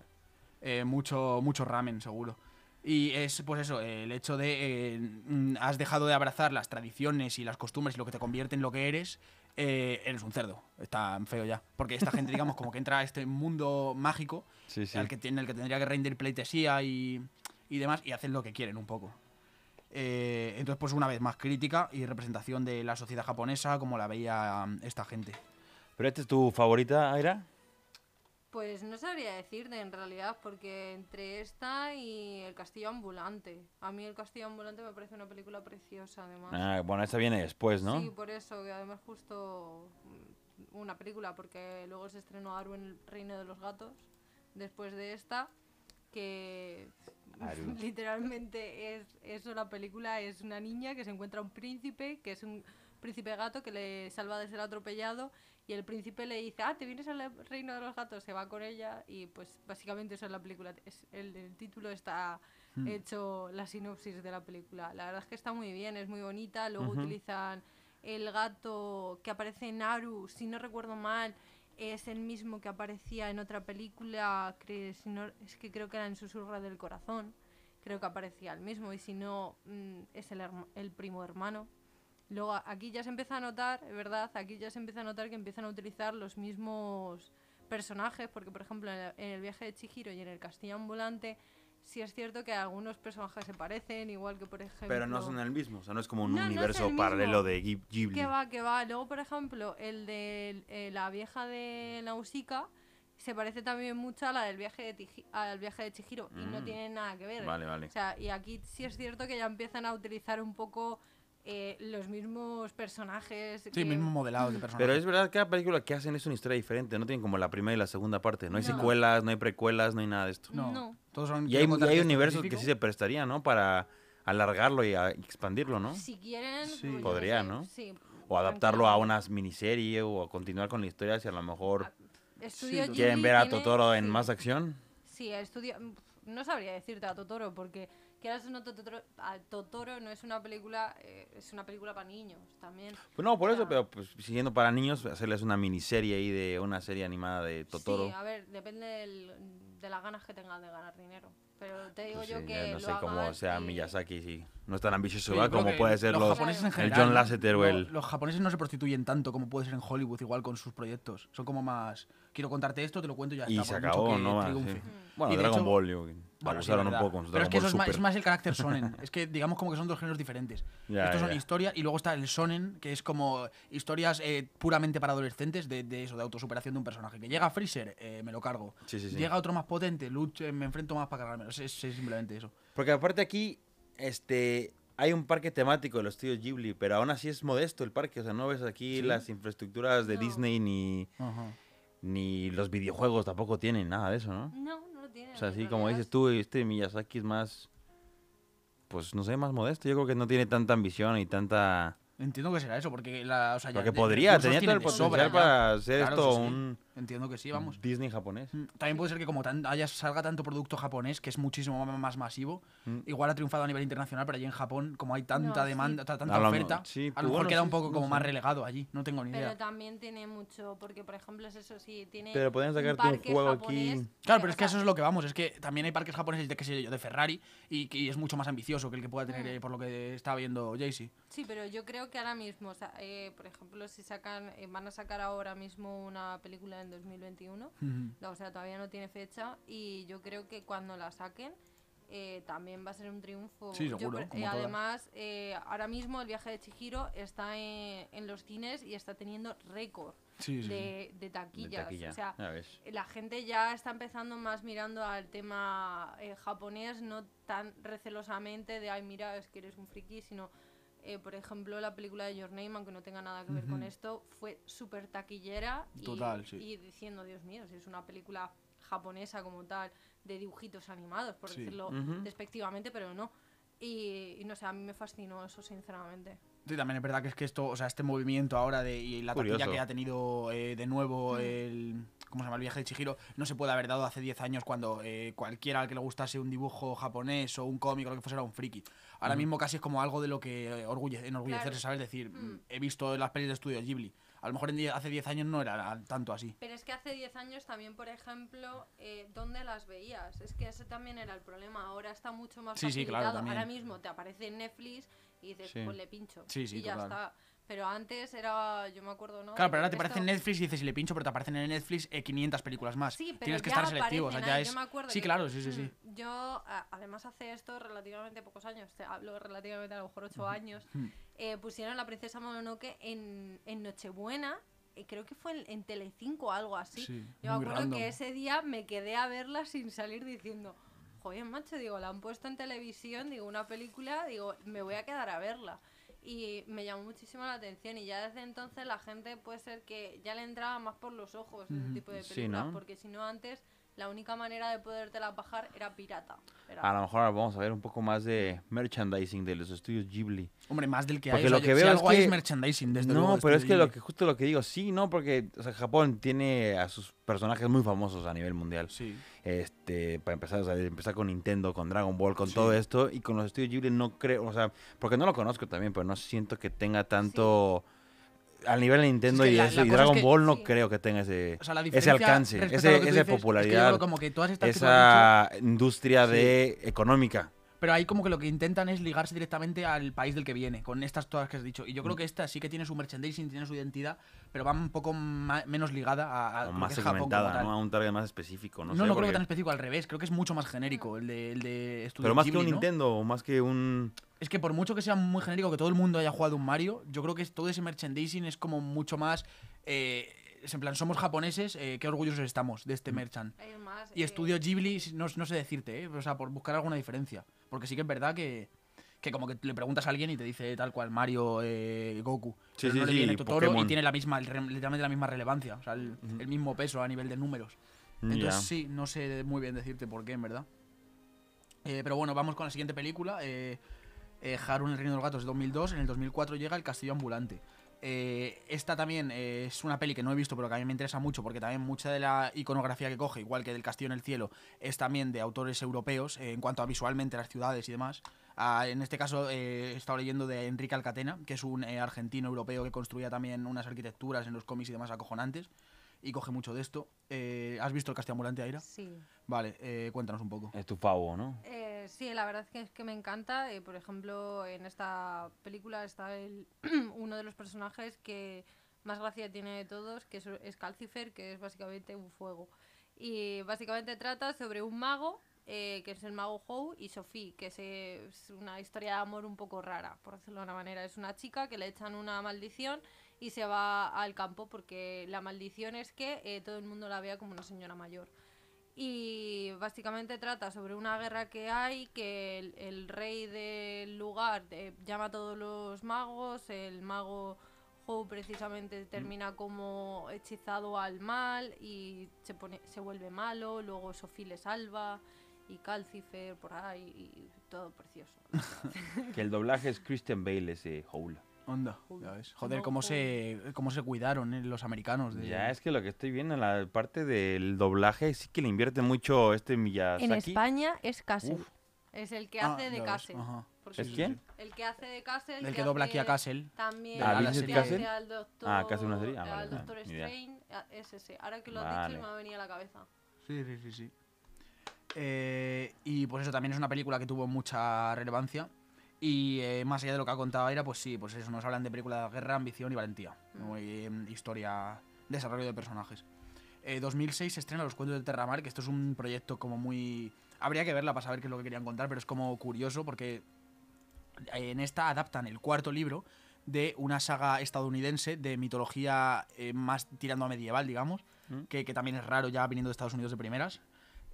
Eh, mucho, mucho ramen, seguro. Y es, pues eso, eh, el hecho de. eh, mm, has dejado de abrazar las tradiciones y las costumbres y lo que te convierte en lo que eres. Eh, eres un cerdo. Está feo ya. Porque esta gente, digamos, como que entra a este mundo mágico Sí, sí. al que tiene, el que tendría que rendir pleitesía y, y demás, y hacen lo que quieren un poco. Eh, entonces, pues una vez más crítica y representación de la sociedad japonesa como la veía um, esta gente. ¿Pero esta es tu favorita, Aira? Pues no sabría decirte en realidad, porque entre esta y El Castillo Ambulante. A mí El Castillo Ambulante me parece una película preciosa, además. Ah, bueno, esta viene después, ¿no? Sí, por eso, que además justo mm, una película, porque luego se estrenó Aru en el Reino de los Gatos, después de esta, que Aru. literalmente es, es una película, es una niña que se encuentra un príncipe, que es un príncipe gato que le salva de ser atropellado, y el príncipe le dice, ah, te vienes al Reino de los Gatos, se va con ella, y pues básicamente eso es la película. Es, el, el título está hecho la sinopsis de la película. La verdad es que está muy bien, es muy bonita, luego utilizan el gato que aparece en Naru, si no recuerdo mal, es el mismo que aparecía en otra película, que si no- es que creo que era en Susurra del Corazón, creo que aparecía el mismo, y si no, mm, es el, el primo hermano. Luego aquí ya se empieza a notar, verdad, aquí ya se empieza a notar que empiezan a utilizar los mismos personajes, porque por ejemplo en el, viaje de Chihiro y en el castillo ambulante, sí es cierto que algunos personajes se parecen, igual que por ejemplo... Pero no son el mismo, o sea, no es como un No, no universo el paralelo de Ghib- Ghibli. Que va, que va. Luego, por ejemplo, el de eh, la vieja de Nausicaa se parece también mucho a la del viaje de, Tiji- al viaje de Chihiro y no Mm. tiene nada que ver. Vale, vale. O sea, y aquí sí es cierto que ya empiezan a utilizar un poco eh, los mismos personajes. Sí, que- mismo modelado de personaje. Pero es verdad que cada película que hacen es una historia diferente, no tienen como la primera y la segunda parte. No hay No. secuelas, no hay precuelas, no hay nada de esto. No, No. todos son. Y hay, y hay universos que sí se prestarían, ¿no? Para alargarlo y a- expandirlo, ¿no? Si quieren, Sí. pues Podría, ¿no? Sí, O adaptarlo a una miniserie o a continuar con la historia si a lo mejor Estudio Sí, quieren Ghibli ver a tiene- Totoro en sí. más acción. Sí, estudio. No sabría decirte a Totoro, porque quieras o no, Totoro, a Totoro no es una película, eh, es una película para niños también. Pues no, por O eso, sea, pero pues, siguiendo para niños, hacerles una miniserie ahí de una serie animada de Totoro. Sí, a ver, depende del- de las ganas que tengan de ganar dinero. Pero te digo Pues yo sí, que. no lo sé cómo sea y- Miyazaki, sí. No es tan ambicioso, Sí, Como puede ser los los, japoneses en el general. John Lasseter o el... Los japoneses no se prostituyen tanto como puede ser en Hollywood, igual con sus proyectos. Son como más. Quiero contarte esto, te lo cuento y ya Y está. se por mucho acabó, que ¿no? triunfe. Sí. Bueno, Y Dragon hecho- Ball, yo, Bueno, sí, un verdad. poco Pero es que eso es más, Super. es más el carácter sonen. es que digamos como que son dos géneros diferentes. Ya, Estos son ya. historias y luego está el sonen, que es como historias eh, puramente para adolescentes de, de eso, de autosuperación de un personaje. Que llega Freezer, eh, me lo cargo. Sí, sí, sí. Llega otro más potente, luche, me enfrento más para cargármelo. Es, es- es simplemente eso. Porque aparte aquí, este, hay un parque temático de los estudios Ghibli, pero aún así es modesto el parque. O sea, no ves aquí Sí. las infraestructuras de No. Disney ni, ni los videojuegos tampoco tienen nada de eso, ¿no? No, no tiene. O sea, así como dices tú, este Miyazaki es más, pues no sé, más modesto. Yo creo que no tiene tanta ambición y tanta... Entiendo que será eso, porque la, o sea, ya Porque de- podría, tenía todo el potencial sobra ya. para hacer Claro, esto sí. un, entiendo que sí, vamos. Disney japonés. Mm, También puede ser que como tan- haya, salga tanto producto japonés, que es muchísimo más masivo, Mm. igual ha triunfado a nivel internacional, pero allí en Japón, como hay tanta No, sí. demanda, ta- tanta A oferta, sí, a lo mejor bueno, queda sí, un poco no como sé. más relegado allí, no tengo ni idea. Pero también tiene mucho, porque por ejemplo es eso, sí, tiene Pero podrían sacarte un parque juego japonés aquí. Claro, pero es que eso es lo que vamos, es que también hay parques japoneses de, qué sé yo, de Ferrari y que es mucho más ambicioso que el que pueda tener, Mm. eh, por lo que estaba viendo Jaycee. Sí, pero yo creo que ahora mismo, o sea, eh, por ejemplo, si sacan, eh, van a sacar ahora mismo una película en 2021, o sea, todavía no tiene fecha y yo creo que cuando la saquen eh, también va a ser un triunfo. Sí, Yo seguro, como eh, además, eh, ahora mismo el viaje de Chihiro está en, en los cines y está teniendo récord Sí, sí, sí. de, de De taquillas. taquilla. O sea, Ya ves. la gente ya está empezando más mirando al tema eh, japonés, no tan recelosamente de, ay, mira, es que eres un friki, sino, eh, por ejemplo, la película de Your Name, aunque no tenga nada que ver con esto, fue súper taquillera y, Total, sí. y diciendo, Dios mío, si es una película japonesa como tal, de dibujitos animados, por Sí. decirlo Ujú. despectivamente, pero no. Y, y no sé, a mí me fascinó eso, sinceramente. Sí, también es verdad que es que esto, o sea, este movimiento ahora de y la taquilla Curioso. que ha tenido eh, de nuevo Mm. el ¿cómo se llama? el viaje de Chihiro no se puede haber dado hace 10 años cuando eh, cualquiera al que le gustase un dibujo japonés o un cómic o lo que fuese era un friki. Ahora mismo casi es como algo de lo que orgulle- enorgullecerse, Claro. ¿sabes? Decir, Mm. he visto las pelis de estudio Ghibli. A lo mejor en hace 10 años no era tanto así. Pero es que hace 10 años también, por ejemplo, eh, ¿dónde las veías? Es que ese también era el problema. Ahora está mucho más Sí, sí, claro. Ahora mismo te aparece en Netflix y dices, Sí. pues le pincho. Sí, sí, y ya total. está. Pero antes era, yo me acuerdo, ¿no? Claro, pero ahora te aparece en Netflix y dices, si le pincho, pero te aparecen en Netflix eh, 500 películas más. Sí, pero Tienes que estar selectivo, o sea, ya es... Sí, que, claro, sí, sí, sí. mm, Yo, además, hace esto relativamente pocos años, te hablo relativamente a lo mejor 8 años, Mm. eh, pusieron La Princesa Mononoke en, en Nochebuena, eh, creo que fue en, en Telecinco o algo así. Sí, Yo me acuerdo random. que ese día me quedé a verla sin salir diciendo, joder, macho, digo, la han puesto en televisión, digo, una película, digo, me voy a quedar a verla. Y me llamó muchísimo la atención y ya desde entonces la gente puede ser que ya le entraba más por los ojos ese tipo de Sí, películas, ¿no? porque si no antes la única manera de podértela bajar era pirata. Era- A lo mejor ahora vamos a ver un poco más de merchandising de los estudios Ghibli. Hombre, más del que Porque hay. o sea, lo que yo- si veo es algo hay que- merchandising, desde no, luego. de pero es Studio que lo que justo lo que digo, sí, no, porque o sea, Japón tiene a sus personajes muy famosos a nivel mundial. Sí. Este, para empezar, o sea, empezar con Nintendo, con Dragon Ball, con Sí. todo esto y con los estudios Ghibli no creo, o sea, porque no lo conozco también, pero no siento que tenga tanto al nivel de Nintendo que y la- eso la y cosa es Dragon que- Ball no Sí. creo que tenga ese O sea, la ese alcance, ese, esa es que popularidad, creo como que todas estas que tú has dicho, esa industria Sí. de económica. pero ahí como que lo que intentan es ligarse directamente al país del que viene, con estas todas que has dicho. Y yo creo que esta sí que tiene su merchandising, tiene su identidad, pero va un poco menos ligada a, a más Japón segmentada. ¿no? A un target más específico, no, No, sé, no, creo que tan específico, al revés. Creo que es mucho más genérico el de, el de Studio Pero más que un ¿no? Nintendo, o más que un... Es que por mucho que sea muy genérico, que todo el mundo haya jugado un Mario, yo creo que todo ese merchandising es como mucho más... eh, es en plan, somos japoneses, eh, qué orgullosos estamos de Mm. este merchant. Es más, Y eh, Estudio Ghibli, no, no sé decirte, ¿eh? o sea, por buscar alguna diferencia. Porque sí que es verdad que, que como que le preguntas a alguien y te dice tal cual Mario, eh, Goku. Sí, pero sí, no le sí, viene Totoro y Pokémon. tiene la misma, re- literalmente la misma relevancia, o sea, el, el mismo peso a nivel de números. Entonces Ya. sí, no sé muy bien decirte por qué, en verdad. Eh, pero bueno, vamos con la siguiente película. Eh, Haru en el Reino de los Gatos de 2002. En el 2004 llega El Castillo Ambulante. Eh, esta también eh, es una peli que no he visto, pero que a mí me interesa mucho porque también mucha de la iconografía que coge, igual que del Castillo en el Cielo, es también de autores europeos eh, en cuanto a visualmente las ciudades y demás. Ah, en este caso he estado leyendo de Enrique Alcatena, que es un argentino europeo que construía también unas arquitecturas en los cómics y demás acojonantes y coge mucho de esto. Eh, ¿Has visto El Castillo Ambulante, Aira? Sí. Vale, eh, cuéntanos un poco. Es tu favo, ¿no? Eh, sí, la verdad es que, es que me encanta. eh, por ejemplo, en esta película está el, uno de los personajes que más gracia tiene de todos, que es, es Calcifer, que es básicamente un fuego. Y básicamente trata sobre un mago, eh, que es el mago Hou, y Sophie, que es, eh, es una historia de amor un poco rara, por decirlo de una manera. Es una chica que le echan una maldición y se va al campo porque la maldición es que eh, todo el mundo la vea como una señora mayor. Y básicamente trata sobre una guerra que hay, que el, el rey del lugar eh, llama a todos los magos, el mago Hou precisamente termina como hechizado al mal y se, pone, se vuelve malo, luego Sophie le salva y Calcifer por ahí y todo precioso. Que el doblaje es Christian Bale, ese Howl. Onda, ya ves. Joder, cómo se, cómo se cuidaron eh, los americanos. de- Ya es que lo que estoy viendo en la parte del doblaje sí que le invierte mucho este Miyazaki. En España es Castle. Uf. Es el que Ah, hace de Castle. ¿Es Sí, quién? El que hace de Castle. El que dobla aquí a Castle. También. El Vincent Castle. hace al doctor. Ah, hace una serie. Ah, vale, al vale, Doctor. Strange. ah, Es ese. Ahora que lo has Vale. dicho me ha venido a la cabeza. Sí, sí, sí, sí. Eh, y pues eso también es una película que tuvo mucha relevancia. Y eh, más allá de lo que ha contado Aira, pues sí, pues eso, nos hablan de película de guerra, ambición y valentía. ¿no? Y, em, historia, desarrollo de personajes. Eh, 2006 se estrena Los Cuentos del Terramar, que esto es un proyecto como muy... Habría que verla para saber qué es lo que querían contar, pero es como curioso porque en esta adaptan el cuarto libro de una saga estadounidense de mitología eh, más tirando a medieval, digamos, Mm. que, que también es raro ya viniendo de Estados Unidos de primeras.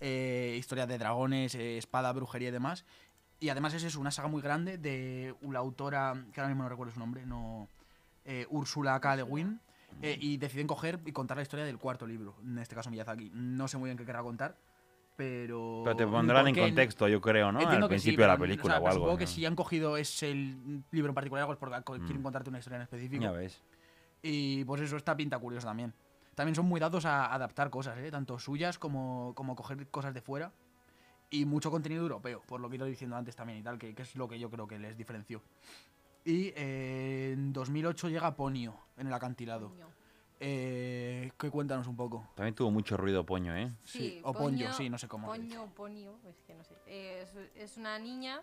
Eh, historias de dragones, eh, espada, brujería y demás. Y además es eso, una saga muy grande de una autora, que ahora mismo no recuerdo su nombre, no eh, Úrsula K. Le Guin, eh, y deciden coger y contar la historia del cuarto libro, en este caso Miyazaki. No sé muy bien qué querrá contar, pero... Pero te pondrán en contexto, yo creo, ¿no? Al que sí, principio de la película o sea, o algo. Supongo que ¿no? si han cogido ese libro en particular, pues porque co- quieren Mm. contarte una historia en específico. Ya ves. Y pues eso, esta pinta curiosa también. También son muy dados a adaptar cosas, ¿eh? tanto suyas como, como coger cosas de fuera. Y mucho contenido europeo, por lo que he ido diciendo antes también y tal, que, que es lo que yo creo que les diferenció. Y eh, en 2008 llega Ponio en el acantilado. Eh, que cuéntanos un poco. También tuvo mucho ruido Poño, ¿eh? Sí, o Ponyo, sí, no sé cómo Poño, Ponyo, es que no sé. Eh, Es, es una niña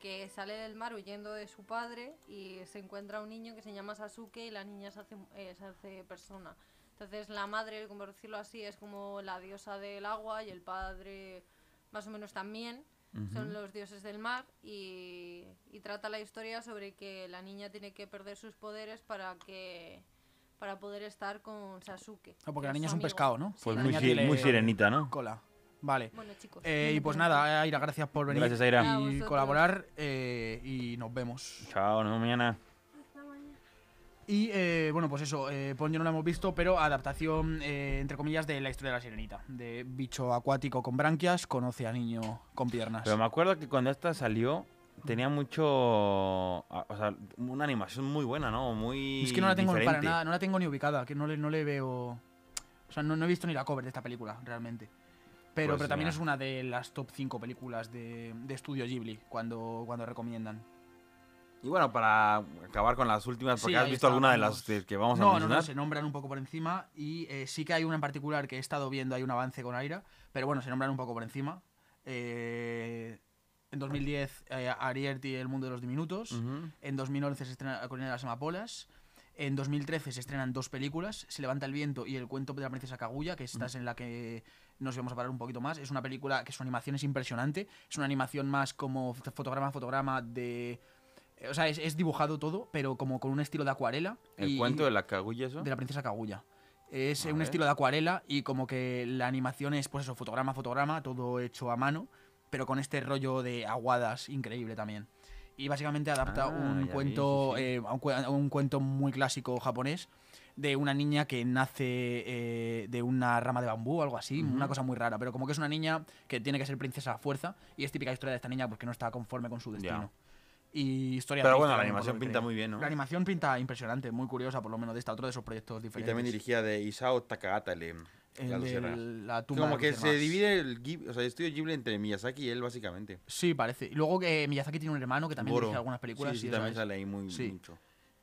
que sale del mar huyendo de su padre y se encuentra un niño que se llama Sasuke y la niña se hace, eh, se hace persona. Entonces la madre, como decirlo así, es como la diosa del agua y el padre más o menos también. Son los dioses del mar y, y trata la historia sobre que la niña tiene que perder sus poderes para que para poder estar con Sasuke. Ah, porque que la niña es un amigo. pescado, ¿no? Pues muy, si- muy sirenita, ¿no? Cola. Vale. Bueno, chicos. Eh, no y pues nada, Aira, gracias por venir Gracias, Aira. A y colaborar eh, y nos vemos. Chao, nos vemos mañana. Y eh, bueno, pues eso, eh, Ponyo no lo hemos visto, pero adaptación, eh, entre comillas, de la historia de la sirenita. De bicho acuático con branquias, conoce a niño con piernas. Pero me acuerdo que cuando esta salió tenía mucho... O sea, una animación muy buena, ¿no? Muy es que no la tengo para diferente. nada, no la tengo ni ubicada, que no le, no le veo... O sea, no, no he visto ni la cover de esta película, realmente. Pero, Pues pero también mira. es una de las top 5 películas de, de estudio Ghibli, cuando, cuando recomiendan. Y bueno, para acabar con las últimas, porque Sí, has visto alguna de las que vamos a no, no, mencionar. no, se nombran un poco por encima y eh, sí que hay una en particular que he estado viendo, hay un avance con Aira, pero bueno, se nombran un poco por encima. Eh, en 2010, eh, Ariert y el mundo de los diminutos. En 2011 se estrena La colina de las amapolas. En 2013 se estrenan dos películas, Se levanta el viento y El cuento de la princesa Kaguya, que esta es en la que nos vamos a parar un poquito más. Es una película que su animación es impresionante. Es una animación más como fotograma a fotograma de... eh, O sea, es, es dibujado todo, pero como con un estilo de acuarela. El y- cuento de la cagulla, eso. de la princesa Kaguya. Es un estilo de acuarela y como que la animación es, pues eso, fotograma fotograma, todo hecho a mano, pero con este rollo de aguadas increíble también. Y básicamente adapta Ah, un cuento, vi, sí, sí. eh, a un, cue- a un cuento muy clásico japonés de una niña que nace eh, de una rama de bambú o algo así, una cosa muy rara, pero como que es una niña que tiene que ser princesa a fuerza y es típica historia de esta niña porque no está conforme con su destino. Y historia Pero triste bueno, la animación pinta creo. muy bien, ¿no? La animación pinta impresionante, muy curiosa, por lo menos de esta, otro de esos proyectos Y diferentes. también dirigida de Isao Takahata, el, El la de Lucerna. la tumba Como de que se divide el, o sea, el estudio Ghibli entre Miyazaki y él, básicamente. Sí, parece. Y luego que Miyazaki tiene un hermano que también Goro. dirige algunas películas. Sí, sí, y también sale ahí muy Sí. mucho.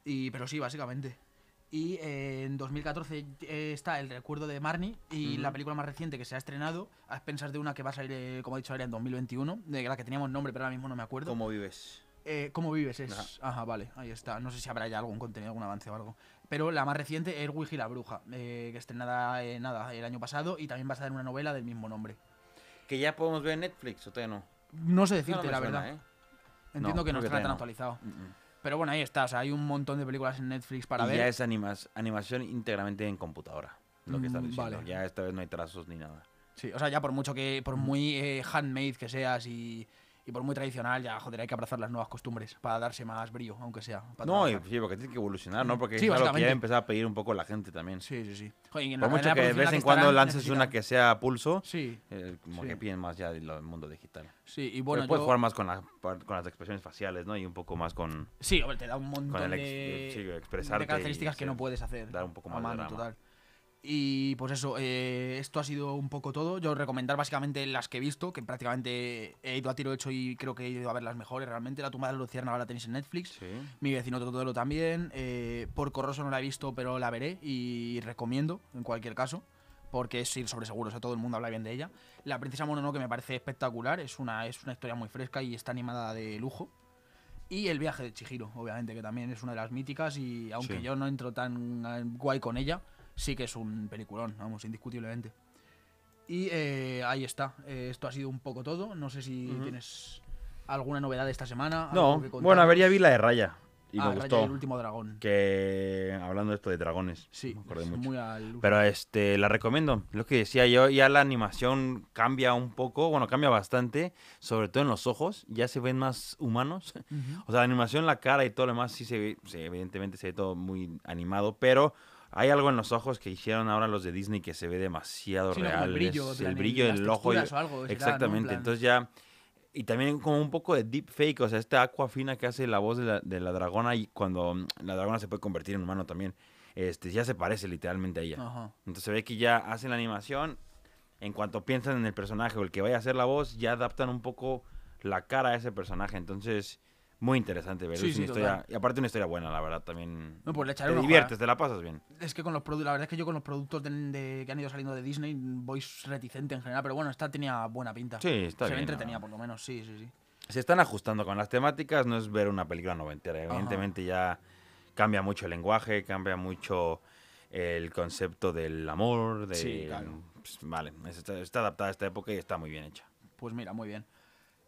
Y, pero sí, básicamente. Y eh, en 2014 eh, está El recuerdo de Marnie y Ujú. la película más reciente que se ha estrenado, a expensas de una que va a salir, eh, como he dicho, ahora en 2021, de la que teníamos nombre, pero ahora mismo no me acuerdo. ¿Cómo vives? Eh, ¿Cómo vives? Es... Ajá. Ajá, vale, ahí está. No sé si habrá ya algún contenido, algún avance o algo. Pero la más reciente, Erwig y la bruja, eh, que estrenada eh, nada, el año pasado y también basada en una novela del mismo nombre. ¿Que ya podemos ver en Netflix o todavía no? No sé No, decirte, no me la suena, verdad. ¿eh? Entiendo No, que no está tan no. actualizado. Mm, mm. Pero bueno, ahí está. O sea, hay un montón de películas en Netflix para y ver. ya es animas- animación íntegramente en computadora. Lo que estás Mm, diciendo. vale. Ya esta vez no hay trazos ni nada. Sí, o sea, ya por mucho que, por muy eh, handmade que seas y, Y por muy tradicional, ya, joder, hay que abrazar las nuevas costumbres para darse más brío, aunque sea. No, y, sí, porque tiene que evolucionar, ¿no? Porque Sí, es algo que ya empezó a pedir un poco la gente también. Sí, sí, sí. Joder, y en Por la- mucho que de vez en cuando lances una que sea a pulso, Sí, eh, como Sí. que piden más ya del mundo digital. sí, y Bueno, bueno, puedes yo- jugar más con, la- con las expresiones faciales, ¿no? Y un poco más con Sí, hombre, te da un montón el ex- de, sí, de características y que no puedes hacer. dar un poco a más de mano, drama. total. Y pues eso, eh, esto ha sido un poco todo. Yo recomendar básicamente las que he visto, que prácticamente he ido a tiro hecho y creo que he ido a ver las mejores realmente. La tumba de la luciérnaga la tenéis en Netflix. Sí. Mi vecino Totoro también. Eh, por Corroso no la he visto, pero la veré y recomiendo en cualquier caso. Porque es ir sobre seguro, o sea, todo el mundo habla bien de ella. La Princesa Mononoke me parece espectacular, es una, es una historia muy fresca y está animada de lujo. Y el viaje de Chihiro, obviamente, que también es una de las míticas y aunque Sí. yo no entro tan eh, guay con ella, sí que es un peliculón, vamos, indiscutiblemente. Y eh, ahí está, Eh, esto ha sido un poco todo. No sé si tienes alguna novedad de esta semana. No, bueno, a ver, ya vi la de Raya. Y Ah, me Raya gustó. y el último dragón. Que hablando de esto de dragones. Sí, me acordé mucho. muy al. Pero este, la recomiendo. Lo que decía yo, ya la animación cambia un poco, bueno, cambia bastante, sobre todo en los ojos, ya se ven más humanos. Ujú. O sea, la animación, la cara y todo lo demás sí se ve, sí, evidentemente se ve todo muy animado, pero hay algo en los ojos que hicieron ahora los de Disney que se ve demasiado Sí, ¿no? Como real. el brillo, el brillo del ojo. algo, exactamente, plan- entonces ya... Y también como un poco de deep fake, o sea, esta Aquafina que hace la voz de la, de la dragona y cuando mm, la dragona se puede convertir en humano también, este, ya se parece literalmente a ella. Ajá. Entonces se ve que ya hacen la animación, en cuanto piensan en el personaje o el que vaya a hacer la voz, ya adaptan un poco la cara a ese personaje. Entonces, muy interesante ver. Sí, es sí, una historia, total. y aparte una historia buena, la verdad, también. No, pues le echaré te diviertes, te la pasas bien. Es que con los productos, la verdad es que yo con los productos de, de- que han ido saliendo de Disney voy reticente en general, pero bueno, esta tenía buena pinta. Sí, está Se bien, entretenida ¿no? por lo menos, sí, sí, sí. Se están ajustando con las temáticas, no es ver una película noventera. Evidentemente ya cambia mucho el lenguaje, cambia mucho el concepto del amor, de... Sí, claro. pues, vale, está, está adaptada a esta época y está muy bien hecha. Pues mira, muy bien.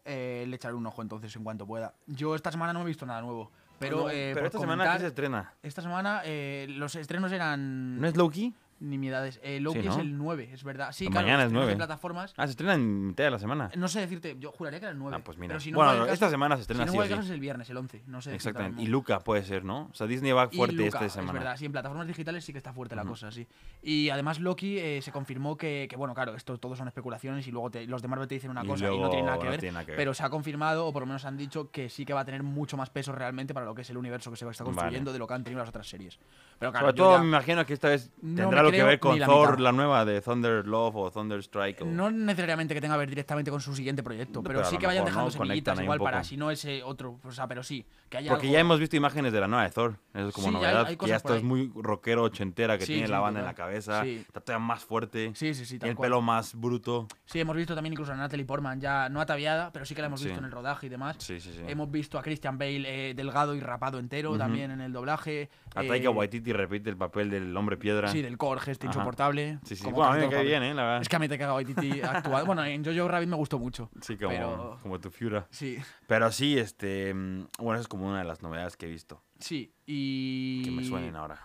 Eh, le echaré un ojo entonces en cuanto pueda. Yo esta semana no he visto nada nuevo, pero, No, eh, pero esta semana ¿qué se estrena? esta semana eh, los estrenos eran ¿No es Loki? Nimiedades. Eh, Loki Sí, ¿no? es el 9, es verdad. Sí, claro, mañana es estrenos 9. en plataformas. Ah, se estrena en mitad de la semana. No sé decirte, yo juraría que era el 9. Ah, pues mira. Pero si no bueno, va caso- esta semana se Si estrena no sí va caso sí. es el viernes, el 11. No sé. Exactamente. Y. Luca puede ser, ¿no? O sea, Disney va fuerte Luca, esta Es semana. verdad, sí, en plataformas digitales sí que está fuerte la cosa, sí. Y además Loki eh, se confirmó que, que, bueno, claro, esto todos son especulaciones y luego te- los de Marvel te dicen una Y cosa y no nada que ver. tiene nada que ver. Pero se ha confirmado, o por lo menos han dicho, que sí que va a tener mucho más peso realmente para lo que es el universo que se está Vale. construyendo de lo que han tenido las otras series. Pero claro, Sobre todo ya- me imagino que esta vez tendrá algo que ver con la Thor, mitad. la nueva de Thunder Love o Thunder Strike. o- No necesariamente que tenga que ver directamente con su siguiente proyecto, pero, pero sí que vayan dejando ¿no? Semillitas igual para si no ese otro, o sea, pero sí, que haya Porque algo- ya hemos visto imágenes de la nueva de Thor. Eso es como Sí, hay- novedad. hay que cosas ya esto es muy rockero ochentera, que Sí, tiene sí, la banda en la cabeza. Sí. Está todavía más fuerte. Sí, sí, sí, tal el cual. pelo más bruto. Sí, hemos visto también incluso a Natalie Portman ya no ataviada, pero sí que la hemos visto en el rodaje y demás. Sí, sí, sí. Hemos visto a Christian Bale eh, delgado y rapado entero Ujú. también en el doblaje. A eh, Taika Waititi repite el papel del hombre piedra. Sí, del Korg, este Ajá. insoportable. Sí, sí. como Bueno, a mí casi me todos cae los bien, ¿eh? La verdad. Es que a mí Taika Waititi ha actuado. Bueno, en Jojo Rabbit me gustó mucho. Sí, como, pero- como tu Fiura. Sí, Pero sí, este. mm, Bueno, es como una de las novedades que he visto. sí. Y. Que me suenen ahora.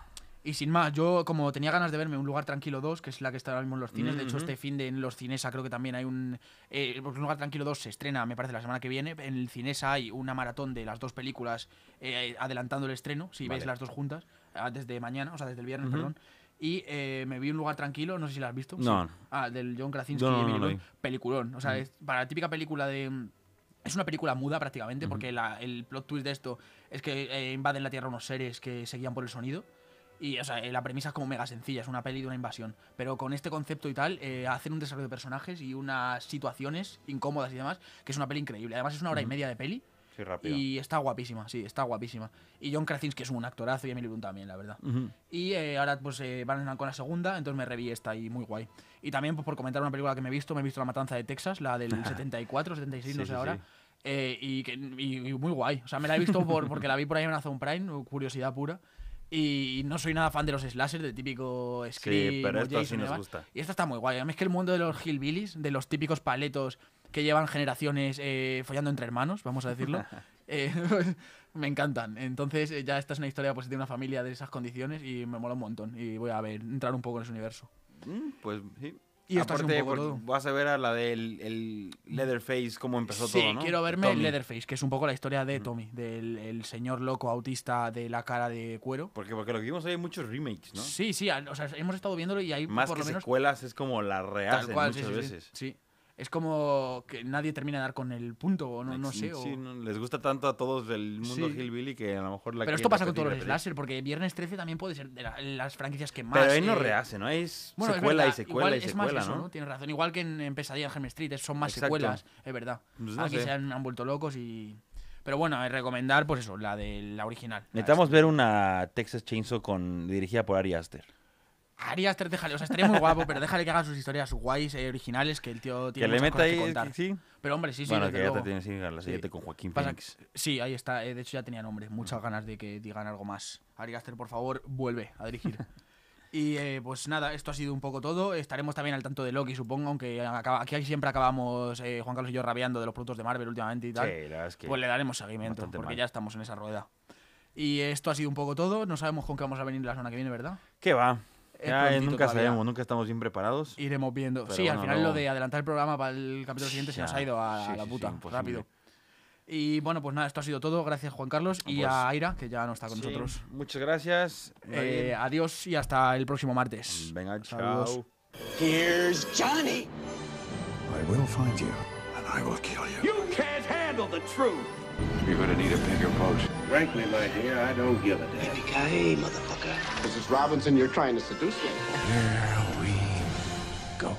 Y sin más, yo como tenía ganas de verme Un Lugar Tranquilo 2, que es la que está ahora mismo en los cines, de hecho Ujú. este fin de en los Cinesa creo que también hay un... eh, Un Lugar Tranquilo 2 se estrena, me parece, la semana que viene. En el Cinesa hay una maratón de las dos películas eh, adelantando el estreno, si Vale. veis las dos juntas, ah, desde mañana, o sea, desde el viernes, Ujú. perdón. Y eh, me vi Un Lugar Tranquilo, no sé si la has visto. No. Sí. Ah, del John Krasinski No, no, y no, Emily. Peliculón, o sea, es para la típica película de... Es una película muda prácticamente, porque la- el plot twist de esto es que eh, invaden la Tierra unos seres que se guían por el sonido. Y, o sea, eh, la premisa es como mega sencilla, es una peli de una invasión. Pero con este concepto y tal, eh, hacen un desarrollo de personajes y unas situaciones incómodas y demás, que es una peli increíble. Además, es una hora y media de peli Sí, rápido. y está guapísima, sí, está guapísima. Y John Krasinski es un actorazo y Emily Blunt también, la verdad. Y eh, ahora pues eh, van con la segunda, entonces me reví esta y muy guay. Y también pues, por comentar una película que me he visto, me he visto La Matanza de Texas, la del 74, 76, no sé sí, ahora. Eh, y, que, y- y muy guay. O sea, me la he visto por, porque la vi por ahí en Amazon Prime, curiosidad pura. Y no soy nada fan de los slashers, de típico Scream Sí, pero esto sí nos gusta. Y esta está muy guay. A mí es que el mundo de los hillbillies, de los típicos paletos que llevan generaciones eh, follando entre hermanos, vamos a decirlo, eh, me encantan. Entonces eh, ya esta es una historia pues, de una familia de esas condiciones y me mola un montón. Y voy a ver, entrar un poco en ese universo. Mm, Pues sí. Y esto Aparte, un poco porque todo. vas a ver a la del el Leatherface, cómo empezó Sí, todo, ¿no? quiero verme Tommy. Leatherface, que es un poco la historia de Tommy, del el señor loco autista de la cara de cuero. Porque, porque lo que vimos hay muchos remakes, ¿no? Sí, sí, o sea, hemos estado viéndolo y hay Más por que lo menos secuelas es como la sí, muchas sí, sí, veces. sí. Es como que nadie termina de dar con el punto, o no, no Sí, sé. o- sí, no, les gusta tanto a todos del mundo Sí. Hillbilly que a lo mejor la Pero esto pasa con todos los slasher, porque Viernes 13 también puede ser de la- las franquicias que más. Pero ahí no eh, rehace, ¿no? Es Bueno, es secuela y verdad, secuela igual y es más secuela, eso, ¿no? Tienes razón. Igual que en, en Pesadilla en Helm Street, es- son más Exacto. secuelas, es verdad. Pues no Aquí sé. se han, han vuelto locos y. Pero bueno, recomendar, pues eso, la de la original. la Necesitamos ver una Texas Chainsaw con dirigida por Ari Aster. Ari Aster, déjale, o sea, estaría muy guapo, pero déjale que haga sus historias guays, eh, originales, que el tío Que tiene le muchas meta cosas ahí, que contar. sí. Pero hombre, sí, sí, bueno, que ya te tienes que ir a la Sí. siguiente con Joaquín Pasa Phoenix. que- sí, ahí está. eh, de hecho, ya tenía nombre. Muchas ganas de que digan algo más. Ari Aster, por favor, vuelve a dirigir. y eh, pues nada, esto ha sido un poco todo. Estaremos también al tanto de Loki, supongo, aunque acaba- aquí siempre acabamos eh, Juan Carlos y yo rabiando de los productos de Marvel últimamente y Sí, tal. la verdad es que... Pues le daremos seguimiento, porque mal. ya estamos en esa rueda. Y esto ha sido un poco todo. No sabemos con qué vamos a venir la semana que viene, ¿verdad? ¿Qué va? Ya, eh, nunca todavía. sabemos, nunca estamos bien preparados. Iremos viendo. Pero sí, al final no- lo de adelantar el programa para el capítulo siguiente se nos ha ido a, sí, a la sí, sí, puta, rápido. Y bueno, pues nada, esto ha sido todo. Gracias, Juan Carlos. y Pues- a Aira, que ya no está con Sí, nosotros. Muchas gracias. Eh, adiós y hasta el próximo martes. Venga, saludos. chao. Here's Johnny. I will find you, and I will kill you. You can't handle the truth. You're gonna need a bigger boat. Frankly, my dear, I don't give a damn. Yippee-ki-yay, motherfucker. Mrs. Robinson, you're trying to seduce me. Here we go.